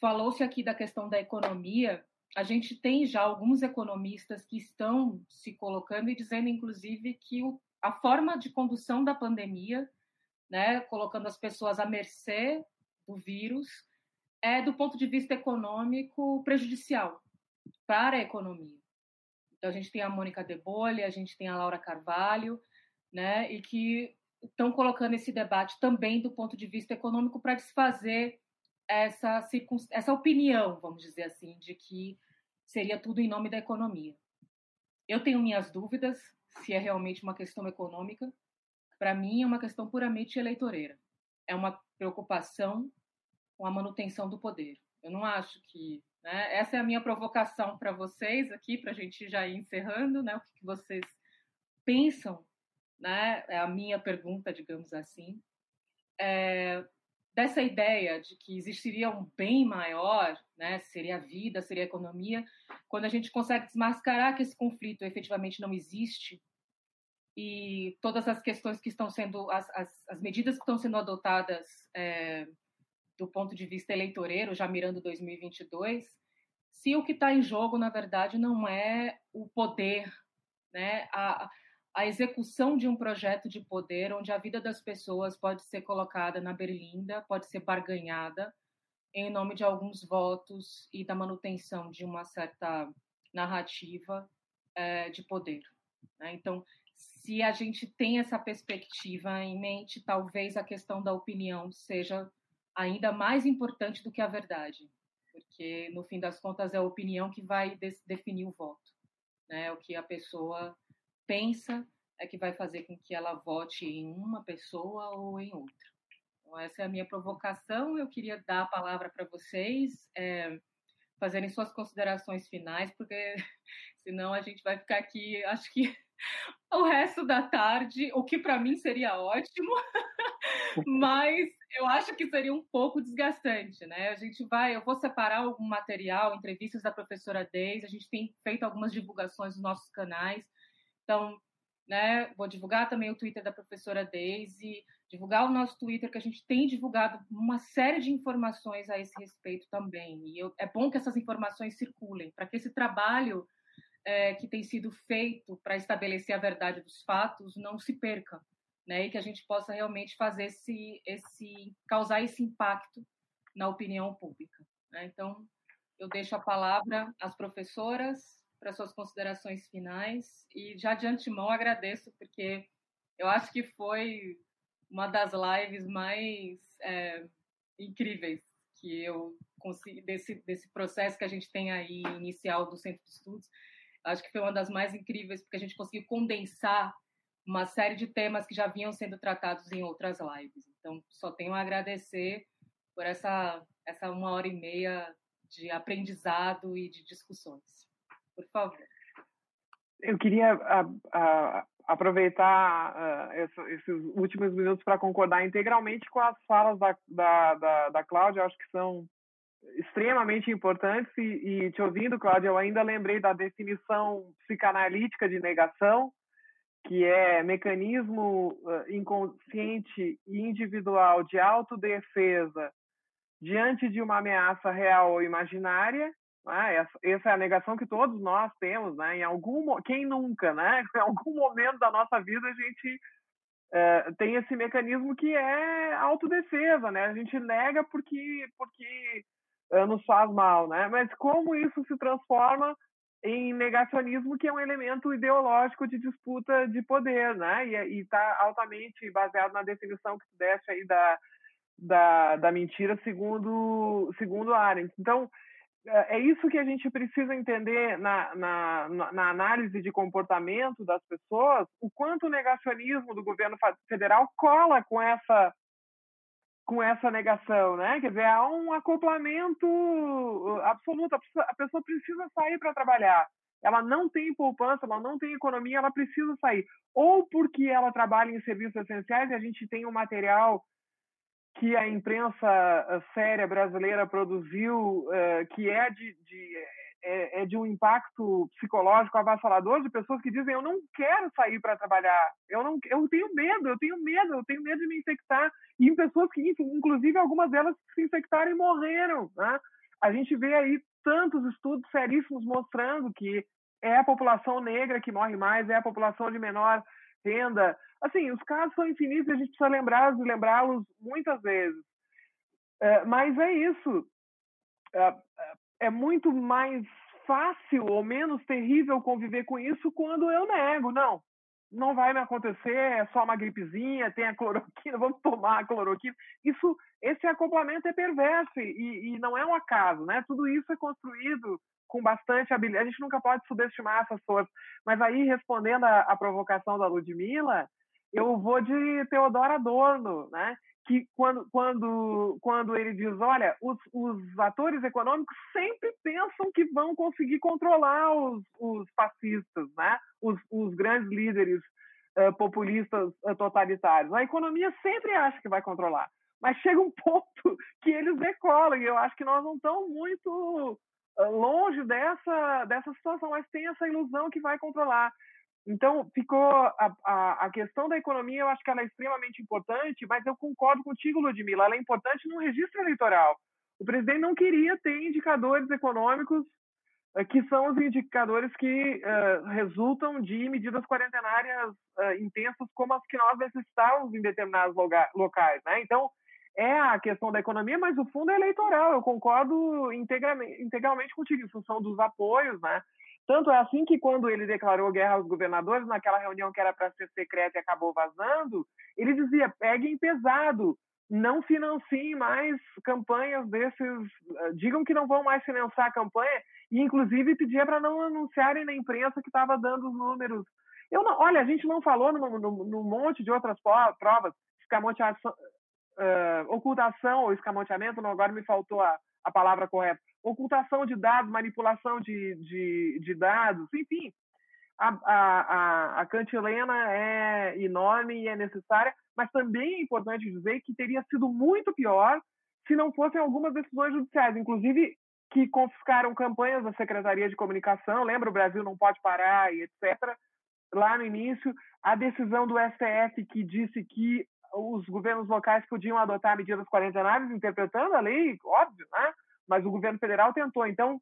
Falou-se aqui da questão da economia, a gente tem já alguns economistas que estão se colocando e dizendo, inclusive, que o, a forma de condução da pandemia, né, colocando as pessoas à mercê do vírus, é, do ponto de vista econômico, prejudicial para a economia. Então, a gente tem a Mônica De Bolha, a gente tem a Laura Carvalho, né, e que estão colocando esse debate também do ponto de vista econômico para desfazer essa, essa opinião, vamos dizer assim, de que seria tudo em nome da economia. Eu tenho minhas dúvidas se é realmente uma questão econômica. Para mim, é uma questão puramente eleitoreira. É uma preocupação com a manutenção do poder. Eu não acho que. Né, essa é a minha provocação para vocês aqui, para a gente já ir encerrando, né, o que vocês pensam, né, é a minha pergunta, digamos assim. É, dessa ideia de que existiria um bem maior, né, seria a vida, seria a economia, quando a gente consegue desmascarar que esse conflito efetivamente não existe e todas as questões que estão sendo, as, as, as medidas que estão sendo adotadas é, do ponto de vista eleitoreiro, já mirando 2022, se o que está em jogo, na verdade, não é o poder, né, a, a execução de um projeto de poder onde a vida das pessoas pode ser colocada na berlinda, pode ser barganhada em nome de alguns votos e da manutenção de uma certa narrativa é, de poder. Né? Então, se a gente tem essa perspectiva em mente, talvez a questão da opinião seja ainda mais importante do que a verdade, porque no fim das contas é a opinião que vai definir o voto, né? O que a pessoa pensa é que vai fazer com que ela vote em uma pessoa ou em outra. Então, essa é a minha provocação. Eu queria dar a palavra para vocês, é, fazerem suas considerações finais, porque [LAUGHS] senão a gente vai ficar aqui, acho que [LAUGHS] o resto da tarde, o que para mim seria ótimo, [LAUGHS] mas eu acho que seria um pouco desgastante, né? A gente vai, eu vou separar algum material, entrevistas da professora Deise, a gente tem feito algumas divulgações nos nossos canais, então, né, vou divulgar também o Twitter da professora Daisy, divulgar o nosso Twitter, que a gente tem divulgado uma série de informações a esse respeito também. E eu, é bom que essas informações circulem, para que esse trabalho é, que tem sido feito para estabelecer a verdade dos fatos não se perca, né, e que a gente possa realmente fazer esse, esse causar esse impacto na opinião pública. Né? Então, eu deixo a palavra às professoras para suas considerações finais. E já de antemão agradeço, porque eu acho que foi uma das lives mais é, incríveis que eu consegui, desse, desse processo que a gente tem aí inicial do Centro de Estudos. Acho que foi uma das mais incríveis, porque a gente conseguiu condensar uma série de temas que já vinham sendo tratados em outras lives. Então, só tenho a agradecer por essa, essa uma hora e meia de aprendizado e de discussões por favor. Eu queria a, a, aproveitar uh, esses últimos minutos para concordar integralmente com as falas da, da, da, da Cláudia, acho que são extremamente importantes e, e, te ouvindo, Cláudia, eu ainda lembrei da definição psicanalítica de negação, que é mecanismo uh, inconsciente e individual de autodefesa diante de uma ameaça real ou imaginária Né? Essa, essa, é a negação que todos nós temos, né? Em algum quem nunca, né? [LAUGHS] Em algum momento da nossa vida a gente é, tem esse mecanismo que é autodefesa, né? A gente nega porque porque é, nos faz mal, né? Mas como isso se transforma em negacionismo, que é um elemento ideológico de disputa de poder, né? E está altamente baseado na definição que tu deste aí da, da, da mentira segundo, segundo Arendt. Então, é, é isso que a gente precisa entender na, na, na, análise de comportamento das pessoas, o quanto o negacionismo do governo federal cola com essa com essa negação, né? Quer dizer, há um acoplamento uh, absoluto. A pessoa precisa sair para trabalhar. Ela não tem poupança, ela não tem economia, ela precisa sair. Ou porque ela trabalha em serviços essenciais e a gente tem um material que a imprensa uh, séria brasileira produziu, uh, que é de, de é, é, de um impacto psicológico avassalador de pessoas que dizem eu não quero sair para trabalhar, eu não, eu tenho medo, eu tenho medo, eu tenho medo de me infectar e em pessoas que, inclusive, algumas delas se infectaram e morreram, né? A gente vê aí tantos estudos seríssimos mostrando que é a população negra que morre mais, é a população de menor renda. Assim, os casos são infinitos e a gente precisa lembrá-los e lembrá-los muitas vezes. É, mas é isso. É, é é muito mais fácil ou menos terrível conviver com isso quando eu nego. Não, não vai me acontecer, é só uma gripezinha, tem a cloroquina, [LAUGHS] vamos tomar a cloroquina. Isso, esse acoplamento é perverso e, e não é um acaso, né? Tudo isso é construído com bastante habilidade. A gente nunca pode subestimar essas forças. Mas aí, respondendo à provocação da Ludmilla, eu vou de Teodoro Adorno, né? que quando, quando, quando ele diz, olha, os, os atores econômicos sempre pensam que vão conseguir controlar os, os fascistas, né? os, os grandes líderes uh, populistas uh, totalitários. A economia sempre acha que vai controlar, mas chega um [LAUGHS] ponto que eles decolam, e eu acho que nós não estamos muito longe dessa, dessa situação, mas tem essa ilusão que vai controlar. Então, ficou a, a, a, questão da economia, eu acho que ela é extremamente importante, mas eu concordo contigo, Ludmila, ela é importante no registro eleitoral. O presidente não queria ter indicadores econômicos uh, que são os indicadores que uh, resultam de medidas quarentenárias uh, intensas como as que nós necessitávamos em determinados locais. Né? Então, é a questão da economia, mas o fundo é eleitoral. Eu concordo integralmente, contigo, em função dos apoios, né? Tanto é assim que quando ele declarou guerra aos governadores, naquela reunião que era para ser secreta e acabou vazando, ele dizia: peguem pesado, não financiem mais campanhas desses, eh, digam que não vão mais financiar a campanha, e inclusive pedia para não anunciarem na imprensa que estava dando os números. Eu não, olha, a gente não falou num, monte de outras provas, escamoteação, uh, ocultação ou escamoteamento, não, agora me faltou a, a palavra correta ocultação de dados, manipulação de, de, de dados, enfim. A, a, a, cantilena é enorme e é necessária, mas também é importante dizer que teria sido muito pior se não fossem algumas decisões judiciais, inclusive que confiscaram campanhas da Secretaria de Comunicação, lembra o Brasil não pode parar e etc. Lá no início, a decisão do STF que disse que os governos locais podiam adotar medidas quarentenárias, interpretando a lei, óbvio, né? mas o governo federal tentou. Então,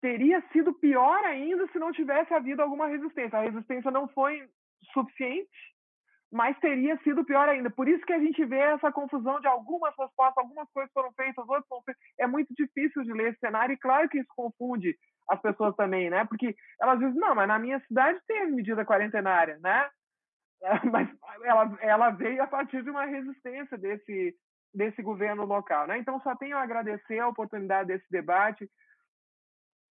teria sido pior ainda se não tivesse havido alguma resistência. A resistência não foi suficiente, mas teria sido pior ainda. Por isso que a gente vê essa confusão de algumas respostas, algumas coisas foram feitas, outras foram feitas. É muito difícil de ler esse cenário e claro que isso confunde as pessoas também, né? Porque elas dizem, não, mas na minha cidade tem medida quarentenária, né? [LAUGHS] Mas ela, ela veio a partir de uma resistência desse, desse governo local. Né? Então, só tenho a agradecer a oportunidade desse debate.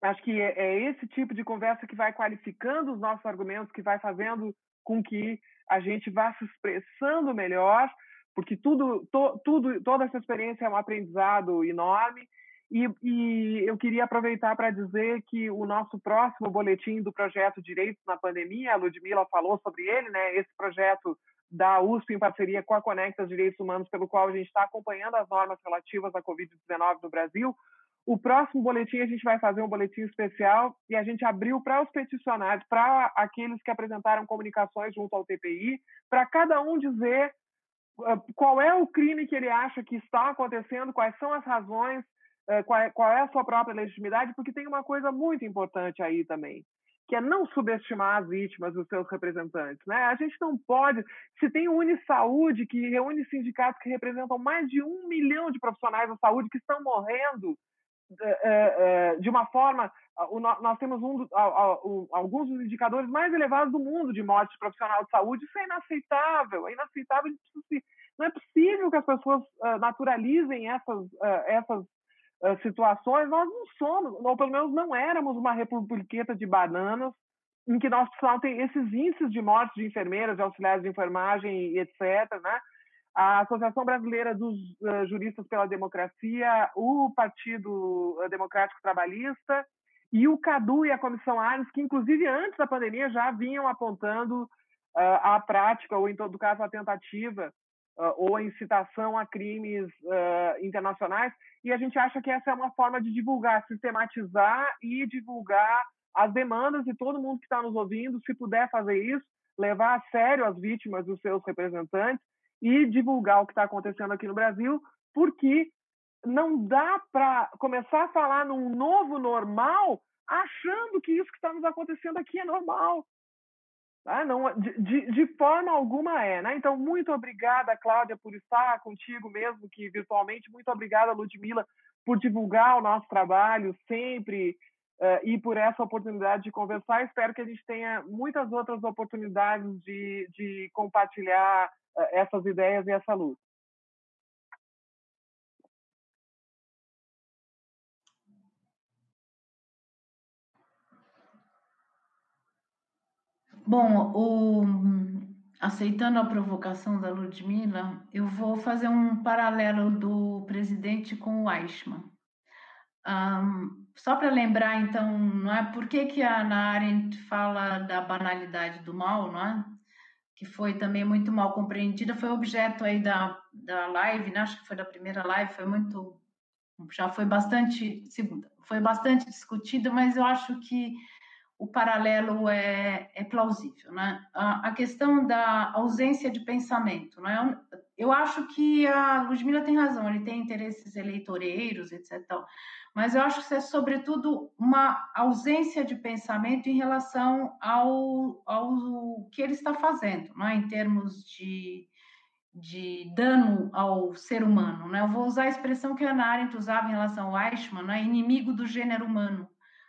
Acho que é, é esse tipo de conversa que vai qualificando os nossos argumentos, que vai fazendo com que a gente vá se expressando melhor, porque tudo, to, tudo, toda essa experiência é um aprendizado enorme. E, e eu queria aproveitar para dizer que o nosso próximo boletim do projeto Direitos na Pandemia, a Ludmila falou sobre ele, né? Esse projeto da USP em parceria com a Conecta Direitos Humanos, pelo qual a gente está acompanhando as normas relativas à Covid-19 no Brasil. O próximo boletim a gente vai fazer um boletim especial e a gente abriu para os peticionários, para aqueles que apresentaram comunicações junto ao TPI, para cada um dizer uh, qual é o crime que ele acha que está acontecendo, quais são as razões qual é, qual é a sua própria legitimidade, porque tem uma coisa muito importante aí também, que é não subestimar as vítimas os seus representantes. Né? A gente não pode. Se tem o Unisaúde, que reúne sindicatos que representam mais de um milhão de profissionais da saúde que estão morrendo de uma forma. Nós temos um, alguns dos indicadores mais elevados do mundo de morte profissional de saúde. Isso é inaceitável. É inaceitável. Não é possível que as pessoas naturalizem essas, essas situações. Nós não somos, ou pelo menos não éramos uma republiqueta de bananas em que nós precisávamos ter esses índices de mortes de enfermeiras, de auxiliares de enfermagem, etc., né? a Associação Brasileira dos uh, Juristas pela Democracia, o Partido Democrático Trabalhista e o CADU e a Comissão Ares, que inclusive antes da pandemia já vinham apontando uh, a prática, ou em todo caso a tentativa, uh, ou incitação a crimes internacionais, e a gente acha que essa é uma forma de divulgar, sistematizar e divulgar as demandas de todo mundo que está nos ouvindo, se puder fazer isso, levar a sério as vítimas e os seus representantes, e divulgar o que está acontecendo aqui no Brasil, porque não dá para começar a falar num novo normal achando que isso que está nos acontecendo aqui é normal. Tá? Não, de, de, forma alguma é. Né? Então, muito obrigada, Cláudia, por estar contigo, mesmo que virtualmente. Muito obrigada, Ludmila, por divulgar o nosso trabalho sempre uh, e por essa oportunidade de conversar. Espero que a gente tenha muitas outras oportunidades de, de compartilhar eh, essas ideias e essa luz. Bom, o, aceitando a provocação da Ludmilla, eu vou fazer um paralelo do presidente com o Eichmann. Um, só para lembrar, então, não é por que, que a Ana Arendt fala da banalidade do mal, não é? que foi também muito mal compreendida, foi objeto aí da, da live, né? acho que foi da primeira live, foi muito, já foi bastante, foi bastante discutida, mas eu acho que o paralelo é, é plausível, né? A, a, questão da ausência de pensamento, né? Eu, eu acho que a Ludmilla tem razão, ele tem interesses eleitoreiros, etc. Mas eu acho que isso é, sobretudo, uma ausência de pensamento em relação ao, ao que ele está fazendo, né? em termos de, de dano ao ser humano. Né? Eu vou usar a expressão que a Ana Arendt usava em relação ao Eichmann, né? inimigo do gênero humano.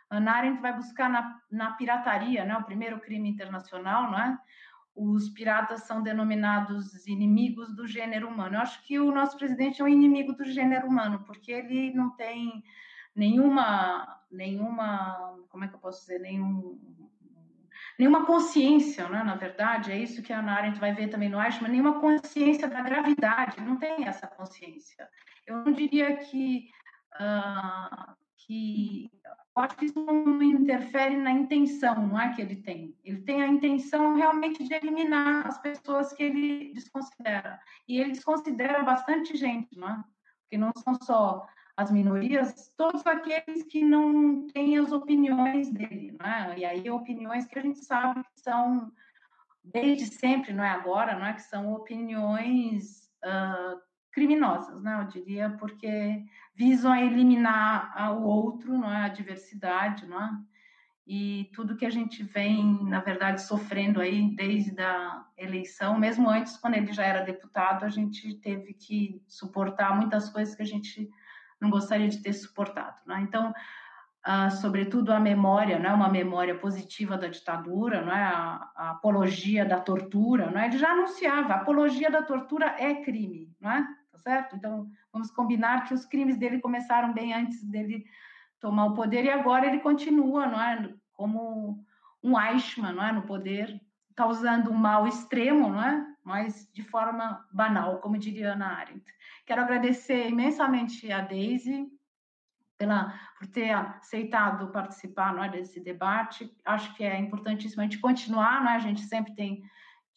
Ana Arendt vai buscar na, na pirataria, né? o primeiro crime internacional, né? os piratas são denominados inimigos do gênero humano. Eu acho que o nosso presidente é um inimigo do gênero humano, porque ele não tem nenhuma, nenhuma, como é que eu posso dizer, nenhum, nenhuma consciência, né? na verdade, é isso que a Ana Arendt vai ver também no Eichmann, nenhuma consciência da gravidade, não tem essa consciência. Eu não diria que, uh, que acho que isso não interfere na intenção, não é que ele tem. Ele tem a intenção realmente de eliminar as pessoas que ele desconsidera. E ele desconsidera bastante gente, não é? Porque não são só as minorias, todos aqueles que não têm as opiniões dele, né? E aí opiniões que a gente sabe que são desde sempre, não é agora, não é que são opiniões uh, criminosas, né? Eu diria porque visam eliminar o outro, não é? A diversidade, não é? E tudo que a gente vem, na verdade, sofrendo aí desde a eleição, mesmo antes, quando ele já era deputado, a gente teve que suportar muitas coisas que a gente não gostaria de ter suportado. Né? Então, uh, sobretudo a memória, né? uma memória positiva da ditadura, né? a, a apologia da tortura, né? ele já anunciava, a apologia da tortura é crime, não é? Tá certo? Então, vamos combinar que os crimes dele começaram bem antes dele tomar o poder e agora ele continua, não é? Como um Eichmann, não é? No poder, causando um mal extremo, não é? Mas de forma banal, como diria Ana Arendt. Quero agradecer imensamente a Daisy pela, por ter aceitado participar não é, desse debate. Acho que é importantíssimo a gente continuar, não é? a gente sempre tem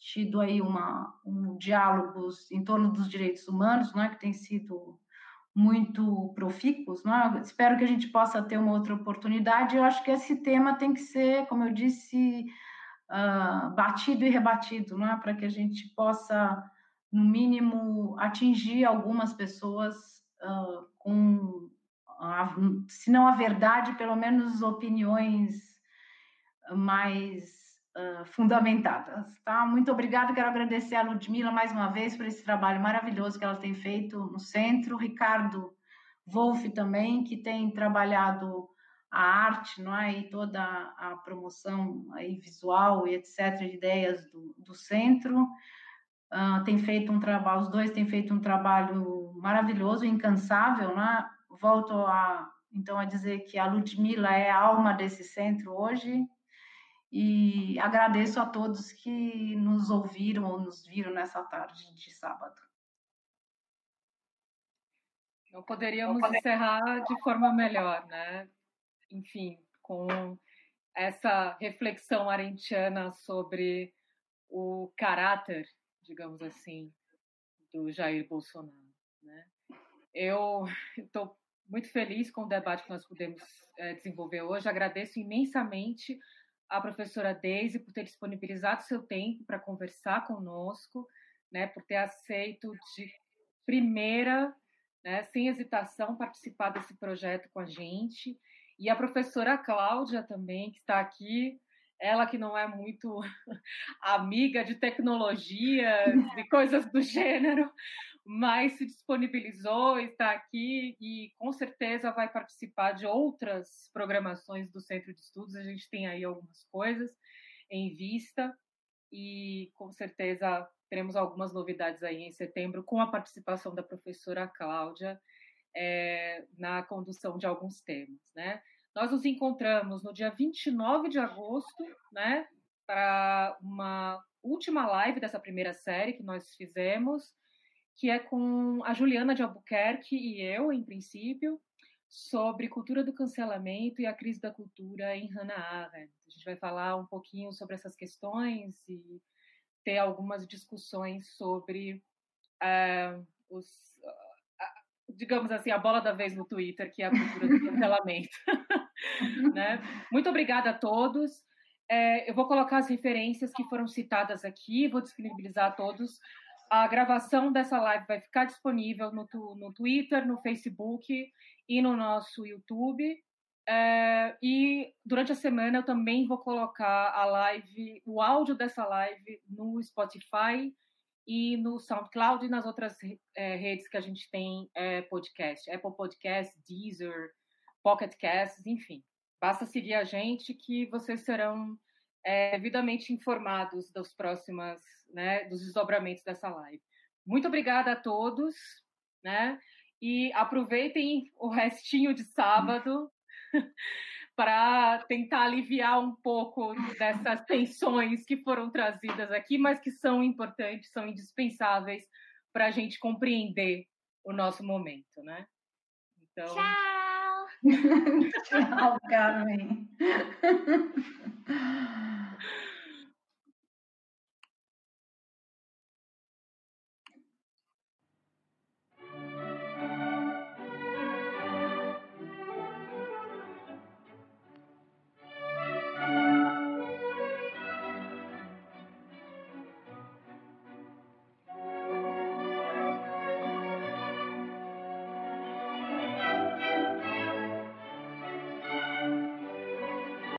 tido aí uma, um diálogos em torno dos direitos humanos, não é? que tem sido muito profícuos. Não é? Espero que a gente possa ter uma outra oportunidade. Eu acho que esse tema tem que ser, como eu disse, uh, batido e rebatido, não é? para que a gente possa no mínimo, atingir algumas pessoas uh, com a, se não a verdade, pelo menos opiniões mais uh, fundamentadas. Tá? Muito obrigada, quero agradecer a Ludmila mais uma vez por esse trabalho maravilhoso que ela tem feito no centro, Ricardo Wolff também, que tem trabalhado a arte, não é? E toda a promoção aí visual e etc. de ideias do, do centro. Uh, tem feito um trabalho, os dois têm feito um trabalho maravilhoso, incansável, né? Volto a então a dizer que a Ludmila é a alma desse centro hoje e agradeço a todos que nos ouviram ou nos viram nessa tarde de sábado. Não poderíamos encerrar de forma melhor, né? Enfim, com essa reflexão arentiana sobre o caráter, digamos assim, do Jair Bolsonaro. Né? Eu estou muito feliz com o debate que nós pudemos é, desenvolver hoje. Agradeço imensamente a professora Deise por ter disponibilizado seu tempo para conversar conosco, né, por ter aceito de primeira né, sem hesitação, participar desse projeto com a gente. E a professora Cláudia também, que está aqui, ela que não é muito [LAUGHS] amiga de tecnologia, de coisas do gênero, mas se disponibilizou, está aqui e com certeza vai participar de outras programações do Centro de Estudos. A gente tem aí algumas coisas em vista e com certeza teremos algumas novidades aí em setembro com a participação da professora Cláudia é, na condução de alguns temas, né? Nós nos encontramos no dia 29 de agosto, né, para uma última live dessa primeira série que nós fizemos, que é com a Juliana de Albuquerque e eu, em princípio, sobre cultura do cancelamento e a crise da cultura em Hannah Arendt. A gente vai falar um pouquinho sobre essas questões e ter algumas discussões sobre uh, os, uh, digamos assim, a bola da vez no Twitter, que é a cultura do cancelamento. [LAUGHS] né? Muito obrigada a todos. É, eu vou colocar as referências que foram citadas aqui, vou disponibilizar a todos. A gravação dessa live vai ficar disponível no, no Twitter, no Facebook e no nosso YouTube. É, e durante a semana eu também vou colocar a live, o áudio dessa live no Spotify e no SoundCloud e nas outras é, redes que a gente tem é, podcast, Apple Podcast, Deezer, Pocket Casts, enfim. Basta seguir a gente que vocês serão é, devidamente informados dos próximas, né, dos desdobramentos dessa live. Muito obrigada a todos, né? E aproveitem o restinho de sábado [LAUGHS] para tentar aliviar um pouco dessas tensões que foram trazidas aqui, mas que são importantes, são indispensáveis para a gente compreender o nosso momento, né? Então... Tchau! [LAUGHS] Tchau, Carmen. [LAUGHS]